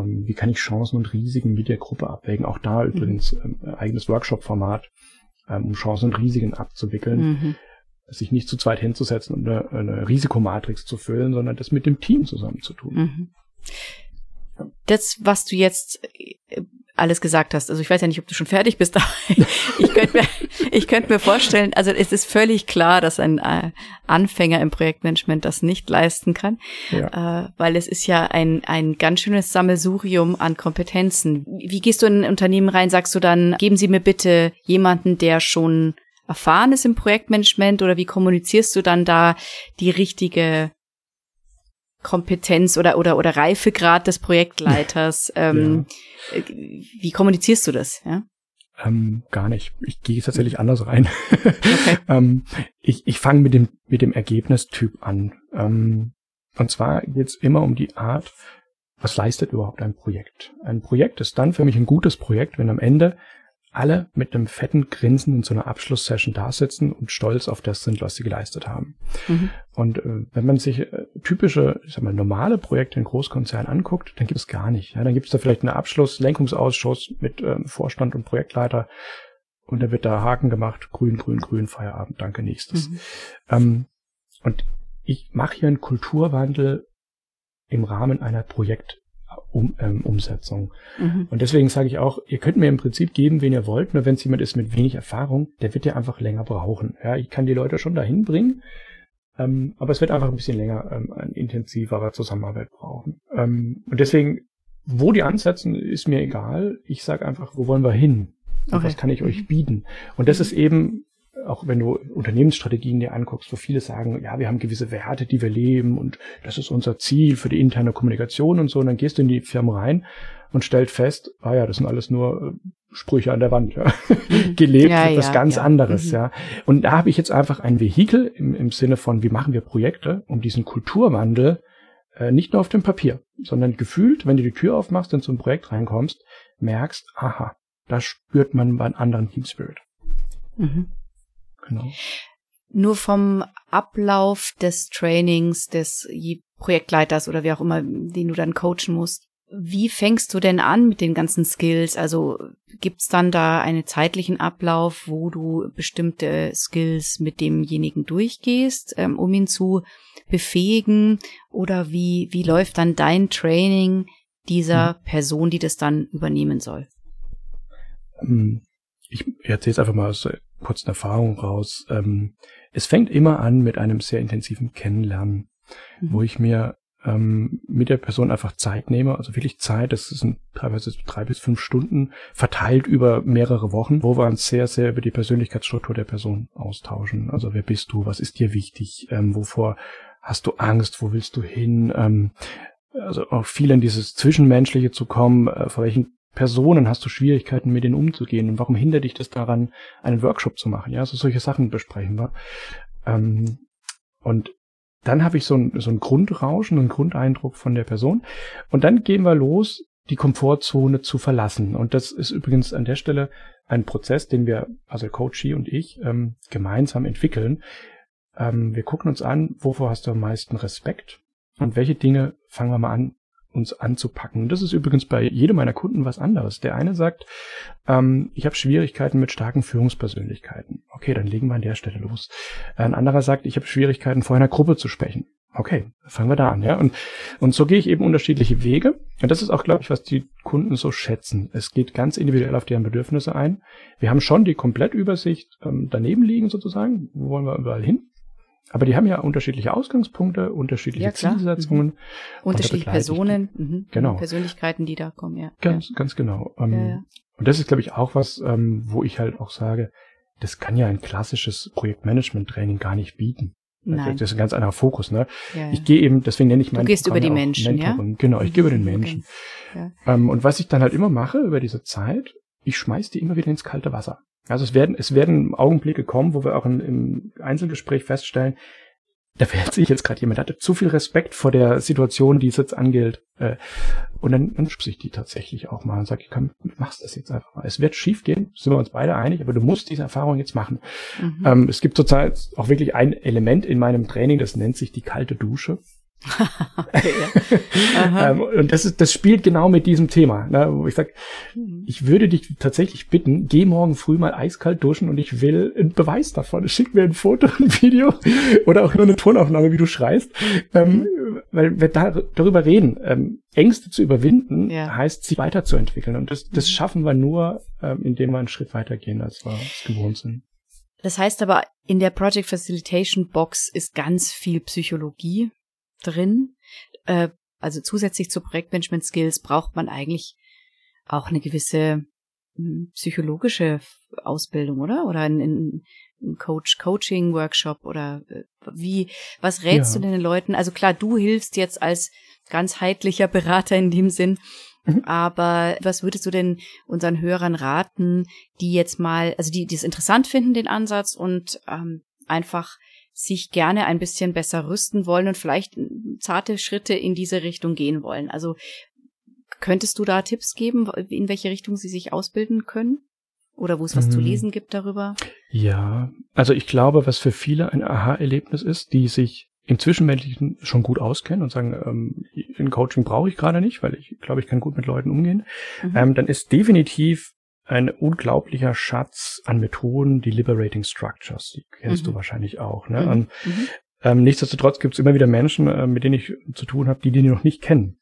Ähm, wie kann ich Chancen und Risiken mit der Gruppe abwägen? Auch da übrigens mhm. ähm, eigenes Workshop-Format, ähm, um Chancen und Risiken abzuwickeln. Mhm. Sich nicht zu zweit hinzusetzen und eine, eine, Risikomatrix zu füllen, sondern das mit dem Team zusammen zu tun. Mhm. Das, was du jetzt äh, alles gesagt hast. Also ich weiß ja nicht, ob du schon fertig bist, (laughs) aber ich könnte mir, ich könnte mir vorstellen, also es ist völlig klar, dass ein äh, Anfänger im Projektmanagement das nicht leisten kann, ja. äh, weil es ist ja ein, ein ganz schönes Sammelsurium an Kompetenzen. Wie gehst du in ein Unternehmen rein? Sagst du dann, geben Sie mir bitte jemanden, der schon erfahren ist im Projektmanagement oder wie kommunizierst du dann da die richtige Kompetenz oder oder oder Reifegrad des Projektleiters. (laughs) Ähm, ja. Wie kommunizierst du das? Ja? Ähm, gar nicht. Ich gehe tatsächlich anders rein. Okay. (laughs) ähm, ich ich fange mit dem mit dem Ergebnistyp an. Ähm, und zwar geht's immer um die Art, was leistet überhaupt ein Projekt? Ein Projekt ist dann für mich ein gutes Projekt, wenn am Ende alle mit einem fetten Grinsen in so einer Abschlusssession da sitzen und stolz auf das sind, was sie geleistet haben. Mhm. Und äh, wenn man sich äh, typische, ich sag mal, normale Projekte in Großkonzernen anguckt, dann gibt es gar nicht. Ja, dann gibt es da vielleicht einen Abschlusslenkungsausschuss mit ähm, Vorstand und Projektleiter und da wird da Haken gemacht, grün, grün, grün, Feierabend, danke, nächstes. Mhm. Ähm, und ich mache hier einen Kulturwandel im Rahmen einer Projekt um, ähm, Umsetzung. Mhm. Und deswegen sage ich auch, ihr könnt mir im Prinzip geben, wen ihr wollt, nur wenn es jemand ist mit wenig Erfahrung, der wird ja einfach länger brauchen. Ja, ich kann die Leute schon dahin bringen, ähm, aber es wird einfach ein bisschen länger ähm, eine intensivere Zusammenarbeit brauchen. Ähm, und deswegen, wo die ansetzen, ist mir egal. Ich sage einfach, wo wollen wir hin? Okay. Was kann ich euch bieten? Und das ist eben auch wenn du Unternehmensstrategien dir anguckst, wo viele sagen, ja, wir haben gewisse Werte, die wir leben und das ist unser Ziel für die interne Kommunikation und so, und dann gehst du in die Firma rein und stellt fest, ah ja, das sind alles nur äh, Sprüche an der Wand. Ja. Mhm. (laughs) Gelebt ja, wird was ja, ganz ja. anderes, mhm. ja. Und da habe ich jetzt einfach ein Vehikel im, im Sinne von, wie machen wir Projekte, um diesen Kulturwandel äh, nicht nur auf dem Papier, sondern gefühlt, wenn du die Tür aufmachst und zum Projekt reinkommst, merkst, aha, da spürt man einen anderen Team Spirit. Mhm. Genau. Nur vom Ablauf des Trainings des Projektleiters oder wie auch immer, den du dann coachen musst. Wie fängst du denn an mit den ganzen Skills? Also gibt's dann da einen zeitlichen Ablauf, wo du bestimmte Skills mit demjenigen durchgehst, ähm, um ihn zu befähigen? Oder wie, wie läuft dann dein Training dieser hm. Person, die das dann übernehmen soll? Ähm, ich erzähle es einfach mal aus kurzen Erfahrung raus. Ähm, es fängt immer an mit einem sehr intensiven Kennenlernen, mhm. wo ich mir ähm, mit der Person einfach Zeit nehme, also wirklich Zeit, das sind teilweise drei bis fünf Stunden, verteilt über mehrere Wochen, wo wir uns sehr, sehr über die Persönlichkeitsstruktur der Person austauschen. Also wer bist du, was ist dir wichtig, ähm, wovor hast du Angst, wo willst du hin, ähm, also auch viel in dieses Zwischenmenschliche zu kommen, äh, vor welchen Personen hast du Schwierigkeiten, mit denen umzugehen und warum hindert dich das daran, einen Workshop zu machen? Ja, also solche Sachen besprechen wir. Ähm, und dann habe ich so ein, so ein Grundrauschen, einen Grundeindruck von der Person. Und dann gehen wir los, die Komfortzone zu verlassen. Und das ist übrigens an der Stelle ein Prozess, den wir, also Coachy und ich, ähm, gemeinsam entwickeln. Ähm, wir gucken uns an, wovor hast du am meisten Respekt und welche Dinge fangen wir mal an uns anzupacken. Das ist übrigens bei jedem meiner Kunden was anderes. Der eine sagt, ähm, ich habe Schwierigkeiten mit starken Führungspersönlichkeiten. Okay, dann legen wir an der Stelle los. Ein anderer sagt, ich habe Schwierigkeiten, vor einer Gruppe zu sprechen. Okay, fangen wir da an, ja. Und, und so gehe ich eben unterschiedliche Wege. Und das ist auch, glaube ich, was die Kunden so schätzen. Es geht ganz individuell auf deren Bedürfnisse ein. Wir haben schon die Komplettübersicht ähm, daneben liegen sozusagen. Wo wollen wir überall hin? Aber die haben ja unterschiedliche Ausgangspunkte, unterschiedliche ja, Zielsetzungen. Mhm. Unterschiedliche Personen, mhm. genau. Persönlichkeiten, die da kommen, ja. Ganz, ja. ganz genau. Ähm, ja. Und das ist, glaube ich, auch was, ähm, wo ich halt auch sage, das kann ja ein klassisches Projektmanagement-Training gar nicht bieten. Nein. Das ist ein ganz anderer Fokus, ne? Ja, ja. Ich gehe eben, deswegen nenne ich meinen Du gehst über die Menschen, Mentoring. ja? Genau, ich gehe über den Menschen. Ja. Ähm, und was ich dann halt immer mache über diese Zeit, ich schmeiß die immer wieder ins kalte Wasser. Also es werden, es werden Augenblicke kommen, wo wir auch in, im Einzelgespräch feststellen, da verhält sich jetzt gerade jemand, hatte zu viel Respekt vor der Situation, die es jetzt angilt. Äh, und dann, dann ich die tatsächlich auch mal und sage, ich kann, machst das jetzt einfach mal. Es wird schief gehen, sind wir uns beide einig, aber du musst diese Erfahrung jetzt machen. Mhm. Ähm, es gibt zurzeit auch wirklich ein Element in meinem Training, das nennt sich die kalte Dusche. (laughs) ähm, und das ist, das spielt genau mit diesem Thema, ne, wo ich sage, mhm. ich würde dich tatsächlich bitten, geh morgen früh mal eiskalt duschen und ich will einen Beweis davon. Schick mir ein Foto, ein Video oder auch nur eine Tonaufnahme, wie du schreist, ähm, mhm. weil wir da, darüber reden. Ähm, Ängste zu überwinden ja. heißt, sie weiterzuentwickeln und das, das mhm. schaffen wir nur, ähm, indem wir einen Schritt weitergehen, als wir es gewohnt sind. Das heißt aber, in der Project Facilitation Box ist ganz viel Psychologie drin. Äh, also zusätzlich zu Projektmanagement Skills braucht man eigentlich auch eine gewisse hm, psychologische Ausbildung, oder? Oder ein, ein Coach, Coaching Workshop oder äh, wie, was rätst ja. du den Leuten? Also klar, du hilfst jetzt als ganzheitlicher Berater in dem Sinn, mhm. aber was würdest du denn unseren Hörern raten, die jetzt mal, also die, die es interessant finden, den Ansatz und ähm, einfach sich gerne ein bisschen besser rüsten wollen und vielleicht zarte Schritte in diese Richtung gehen wollen. Also könntest du da Tipps geben, in welche Richtung sie sich ausbilden können? Oder wo es was mhm. zu lesen gibt darüber? Ja, also ich glaube, was für viele ein Aha-Erlebnis ist, die sich im Zwischenmenschlichen schon gut auskennen und sagen, ähm, ein Coaching brauche ich gerade nicht, weil ich glaube, ich kann gut mit Leuten umgehen, mhm. ähm, dann ist definitiv ein unglaublicher Schatz an Methoden, die Liberating Structures. Die kennst mhm. du wahrscheinlich auch. Ne? Mhm. Und, mhm. ähm, nichtsdestotrotz gibt es immer wieder Menschen, äh, mit denen ich zu tun habe, die die noch nicht kennen.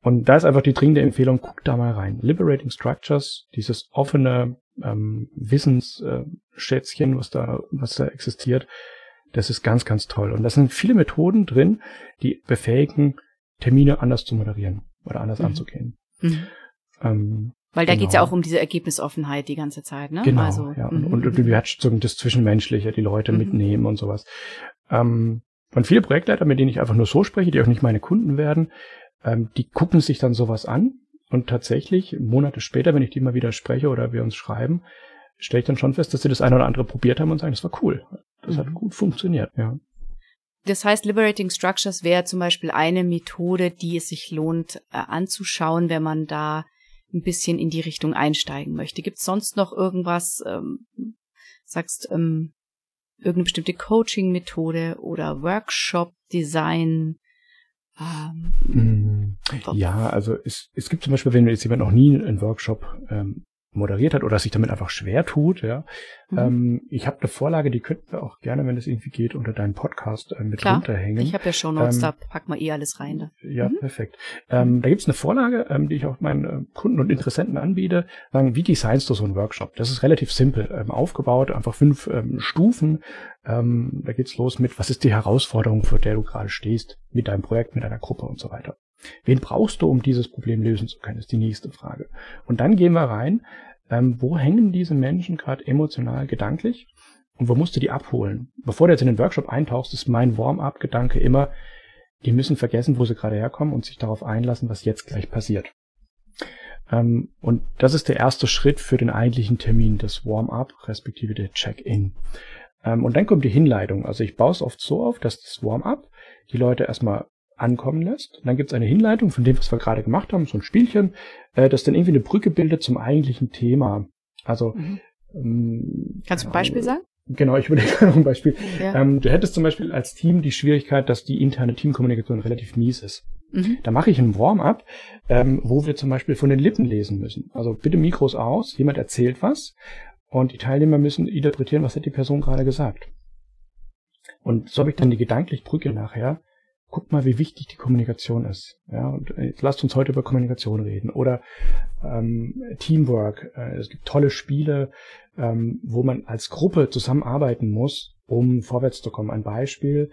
Und da ist einfach die dringende Empfehlung, guck da mal rein. Liberating Structures, dieses offene ähm, Wissensschätzchen, äh, was da, was da existiert, das ist ganz, ganz toll. Und da sind viele Methoden drin, die befähigen, Termine anders zu moderieren oder anders mhm. anzugehen. Mhm. Ähm, weil da genau. geht's ja auch um diese Ergebnisoffenheit die ganze Zeit, ne? Genau, also, ja. Und, und die Wertschätzung des Zwischenmenschliche, die Leute mhm. mitnehmen und sowas. Ähm, und viele Projektleiter, mit denen ich einfach nur so spreche, die auch nicht meine Kunden werden, ähm, die gucken sich dann sowas an und tatsächlich Monate später, wenn ich die mal wieder spreche oder wir uns schreiben, stelle ich dann schon fest, dass sie das eine oder andere probiert haben und sagen, das war cool. Das mhm. hat gut funktioniert, ja. Das heißt, Liberating Structures wäre zum Beispiel eine Methode, die es sich lohnt äh, anzuschauen, wenn man da ein bisschen in die Richtung einsteigen möchte. Gibt es sonst noch irgendwas, ähm, sagst, ähm, irgendeine bestimmte Coaching-Methode oder Workshop-Design? Ähm, mm, ja, also es, es gibt zum Beispiel, wenn jetzt jemand noch nie einen Workshop ähm, moderiert hat oder sich damit einfach schwer tut, ja. Mhm. Ähm, ich habe eine Vorlage, die könnten wir auch gerne, wenn es irgendwie geht, unter deinen Podcast äh, mit Klar. runterhängen. Ich habe ja schon Notes, ähm, da packen wir eh alles rein. Da. Ja, mhm. perfekt. Ähm, da gibt's eine Vorlage, ähm, die ich auch meinen äh, Kunden und Interessenten anbiete. Sagen, wie designst du so einen Workshop? Das ist relativ simpel ähm, aufgebaut, einfach fünf ähm, Stufen. Ähm, da geht's los mit, was ist die Herausforderung, vor der du gerade stehst, mit deinem Projekt, mit deiner Gruppe und so weiter. Wen brauchst du, um dieses Problem lösen zu können, ist die nächste Frage. Und dann gehen wir rein, ähm, wo hängen diese Menschen gerade emotional, gedanklich und wo musst du die abholen? Bevor du jetzt in den Workshop eintauchst, ist mein Warm-up-Gedanke immer, die müssen vergessen, wo sie gerade herkommen und sich darauf einlassen, was jetzt gleich passiert. Ähm, und das ist der erste Schritt für den eigentlichen Termin, das Warm-up, respektive der Check-in. Ähm, und dann kommt die Hinleitung. Also ich baue es oft so auf, dass das Warm-up die Leute erstmal ankommen lässt. Und dann gibt es eine Hinleitung von dem, was wir gerade gemacht haben, so ein Spielchen, äh, das dann irgendwie eine Brücke bildet zum eigentlichen Thema. Also mhm. ähm, Kannst du ein Beispiel sagen? Genau, ich überlege (laughs) noch ein Beispiel. Ja. Ähm, du hättest zum Beispiel als Team die Schwierigkeit, dass die interne Teamkommunikation relativ mies ist. Mhm. Da mache ich ein Warm-up, ähm, wo wir zum Beispiel von den Lippen lesen müssen. Also bitte Mikros aus, jemand erzählt was und die Teilnehmer müssen interpretieren, was hat die Person gerade gesagt. Und so habe ich dann die gedankliche Brücke nachher guck mal, wie wichtig die Kommunikation ist. Ja, und jetzt lasst uns heute über Kommunikation reden. Oder ähm, Teamwork. Äh, es gibt tolle Spiele, ähm, wo man als Gruppe zusammenarbeiten muss, um vorwärts zu kommen. Ein Beispiel,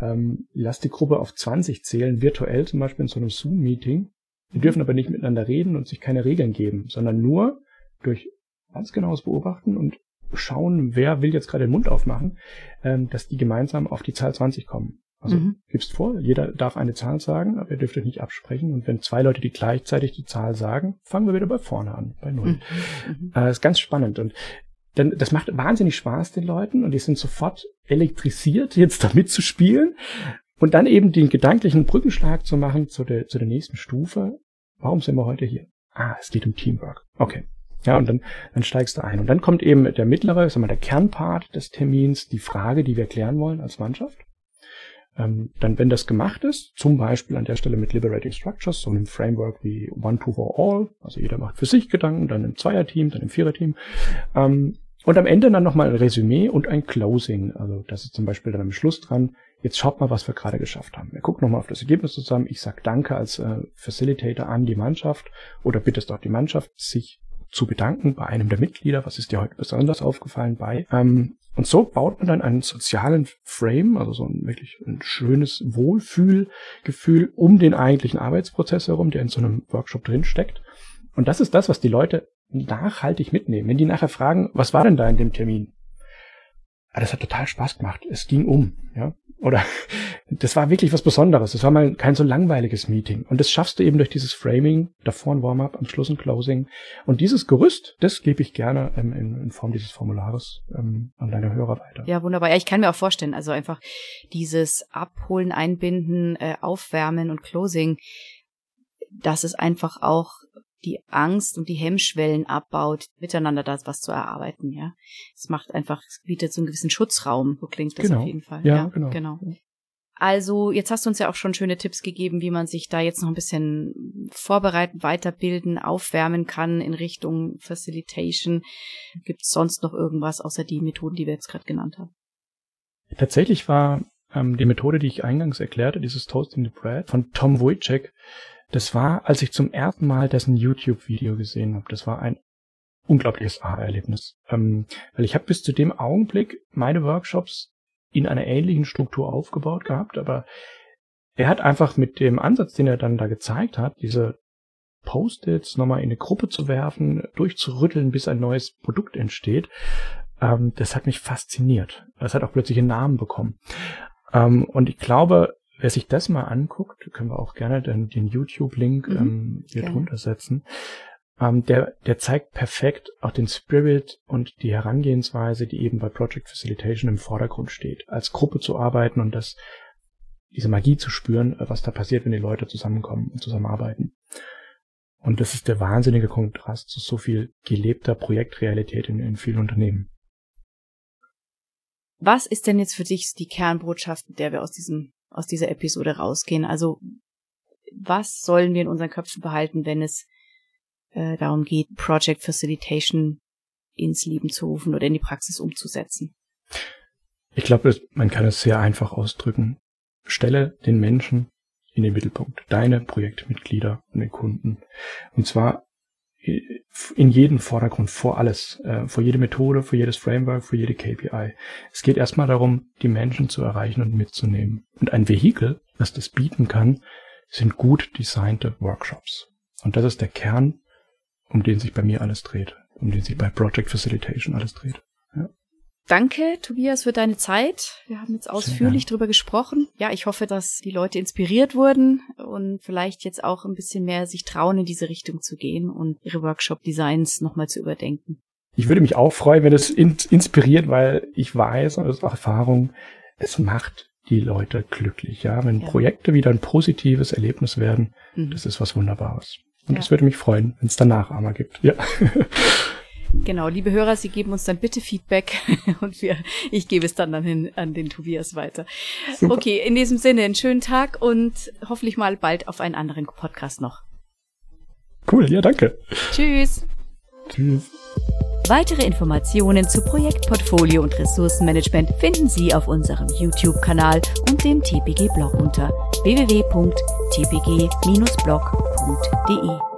ähm, lasst die Gruppe auf 20 zählen, virtuell zum Beispiel in so einem Zoom-Meeting. Die dürfen aber nicht miteinander reden und sich keine Regeln geben, sondern nur durch ganz genaues Beobachten und schauen, wer will jetzt gerade den Mund aufmachen, ähm, dass die gemeinsam auf die Zahl 20 kommen. Also mhm. gibst vor, jeder darf eine Zahl sagen, aber ihr dürft euch nicht absprechen. Und wenn zwei Leute, die gleichzeitig die Zahl sagen, fangen wir wieder bei vorne an, bei null. Mhm. Äh, ist ganz spannend. Und dann, das macht wahnsinnig Spaß den Leuten und die sind sofort elektrisiert, jetzt da mitzuspielen und dann eben den gedanklichen Brückenschlag zu machen zu der, zu der nächsten Stufe. Warum sind wir heute hier? Ah, es geht um Teamwork. Okay. Ja, und dann, dann steigst du ein. Und dann kommt eben der mittlere, sagen wir, der Kernpart des Termins, die Frage, die wir klären wollen als Mannschaft. Ähm, dann, wenn das gemacht ist, zum Beispiel an der Stelle mit Liberating Structures, so einem Framework wie One to for All, also jeder macht für sich Gedanken, dann im Zweierteam, dann im Viererteam, ähm, und am Ende dann nochmal ein Resümee und ein Closing. Also das ist zum Beispiel dann am Schluss dran. Jetzt schaut mal, was wir gerade geschafft haben. Wir gucken nochmal auf das Ergebnis zusammen. Ich sage Danke als äh, Facilitator an die Mannschaft oder bittest auch die Mannschaft, sich zu bedanken bei einem der Mitglieder. Was ist dir heute besonders aufgefallen bei? Ähm, und so baut man dann einen sozialen Frame, also so ein wirklich ein schönes Wohlfühlgefühl um den eigentlichen Arbeitsprozess herum, der in so einem Workshop drin steckt. Und das ist das, was die Leute nachhaltig mitnehmen. Wenn die nachher fragen, was war denn da in dem Termin? Ah, das hat total Spaß gemacht. Es ging um, ja. Oder (laughs) das war wirklich was Besonderes. Das war mal kein so langweiliges Meeting. Und das schaffst du eben durch dieses Framing, davor ein Warm-up, am Schluss ein Closing. Und dieses Gerüst, das gebe ich gerne ähm, in, in, Form dieses Formulares ähm, an deine Hörer weiter. Ja, wunderbar. Ja, ich kann mir auch vorstellen, also einfach dieses Abholen, Einbinden, äh, Aufwärmen und Closing, das ist einfach auch die Angst und die Hemmschwellen abbaut, miteinander das was zu erarbeiten, ja. Es macht einfach, es bietet so einen gewissen Schutzraum, so klingt das genau. auf jeden Fall. Ja, ja genau. genau. Also, jetzt hast du uns ja auch schon schöne Tipps gegeben, wie man sich da jetzt noch ein bisschen vorbereiten, weiterbilden, aufwärmen kann in Richtung Facilitation. Gibt es sonst noch irgendwas außer die Methoden, die wir jetzt gerade genannt haben? Tatsächlich war ähm, die Methode, die ich eingangs erklärte, dieses Toasting the Bread von Tom Wojcik, das war, als ich zum ersten Mal dessen YouTube-Video gesehen habe. Das war ein unglaubliches Aha-Erlebnis. Ähm, weil ich habe bis zu dem Augenblick meine Workshops in einer ähnlichen Struktur aufgebaut gehabt, aber er hat einfach mit dem Ansatz, den er dann da gezeigt hat, diese Post-its nochmal in eine Gruppe zu werfen, durchzurütteln, bis ein neues Produkt entsteht, ähm, das hat mich fasziniert. Das hat auch plötzlich einen Namen bekommen. Ähm, und ich glaube, Wer sich das mal anguckt, können wir auch gerne den, den YouTube-Link mhm, ähm, hier gerne. drunter setzen. Ähm, der, der zeigt perfekt auch den Spirit und die Herangehensweise, die eben bei Project Facilitation im Vordergrund steht. Als Gruppe zu arbeiten und das, diese Magie zu spüren, äh, was da passiert, wenn die Leute zusammenkommen und zusammenarbeiten. Und das ist der wahnsinnige Kontrast zu so viel gelebter Projektrealität in, in vielen Unternehmen. Was ist denn jetzt für dich die Kernbotschaft, mit der wir aus diesem aus dieser Episode rausgehen. Also was sollen wir in unseren Köpfen behalten, wenn es äh, darum geht, Project Facilitation ins Leben zu rufen oder in die Praxis umzusetzen? Ich glaube, man kann es sehr einfach ausdrücken. Stelle den Menschen in den Mittelpunkt, deine Projektmitglieder und den Kunden. Und zwar in jeden Vordergrund, vor alles, äh, vor jede Methode, vor jedes Framework, vor jede KPI. Es geht erstmal darum, die Menschen zu erreichen und mitzunehmen. Und ein Vehikel, das das bieten kann, sind gut designte Workshops. Und das ist der Kern, um den sich bei mir alles dreht, um den sich bei Project Facilitation alles dreht. Ja. Danke, Tobias, für deine Zeit. Wir haben jetzt ausführlich drüber gesprochen. Ja, ich hoffe, dass die Leute inspiriert wurden und vielleicht jetzt auch ein bisschen mehr sich trauen, in diese Richtung zu gehen und ihre Workshop-Designs nochmal zu überdenken. Ich würde mich auch freuen, wenn es inspiriert, weil ich weiß, auch Erfahrung, es macht die Leute glücklich. Ja, wenn ja. Projekte wieder ein positives Erlebnis werden, mhm. das ist was Wunderbares. Und es ja. würde mich freuen, wenn es danach einmal gibt. Ja. (laughs) Genau, liebe Hörer, Sie geben uns dann bitte Feedback (laughs) und wir, ich gebe es dann, dann hin an den Tobias weiter. Super. Okay, in diesem Sinne, einen schönen Tag und hoffentlich mal bald auf einen anderen Podcast noch. Cool, ja, danke. Tschüss. Tschüss. Weitere Informationen zu Projektportfolio und Ressourcenmanagement finden Sie auf unserem YouTube-Kanal und dem TPG-Blog unter www.tpg-blog.de.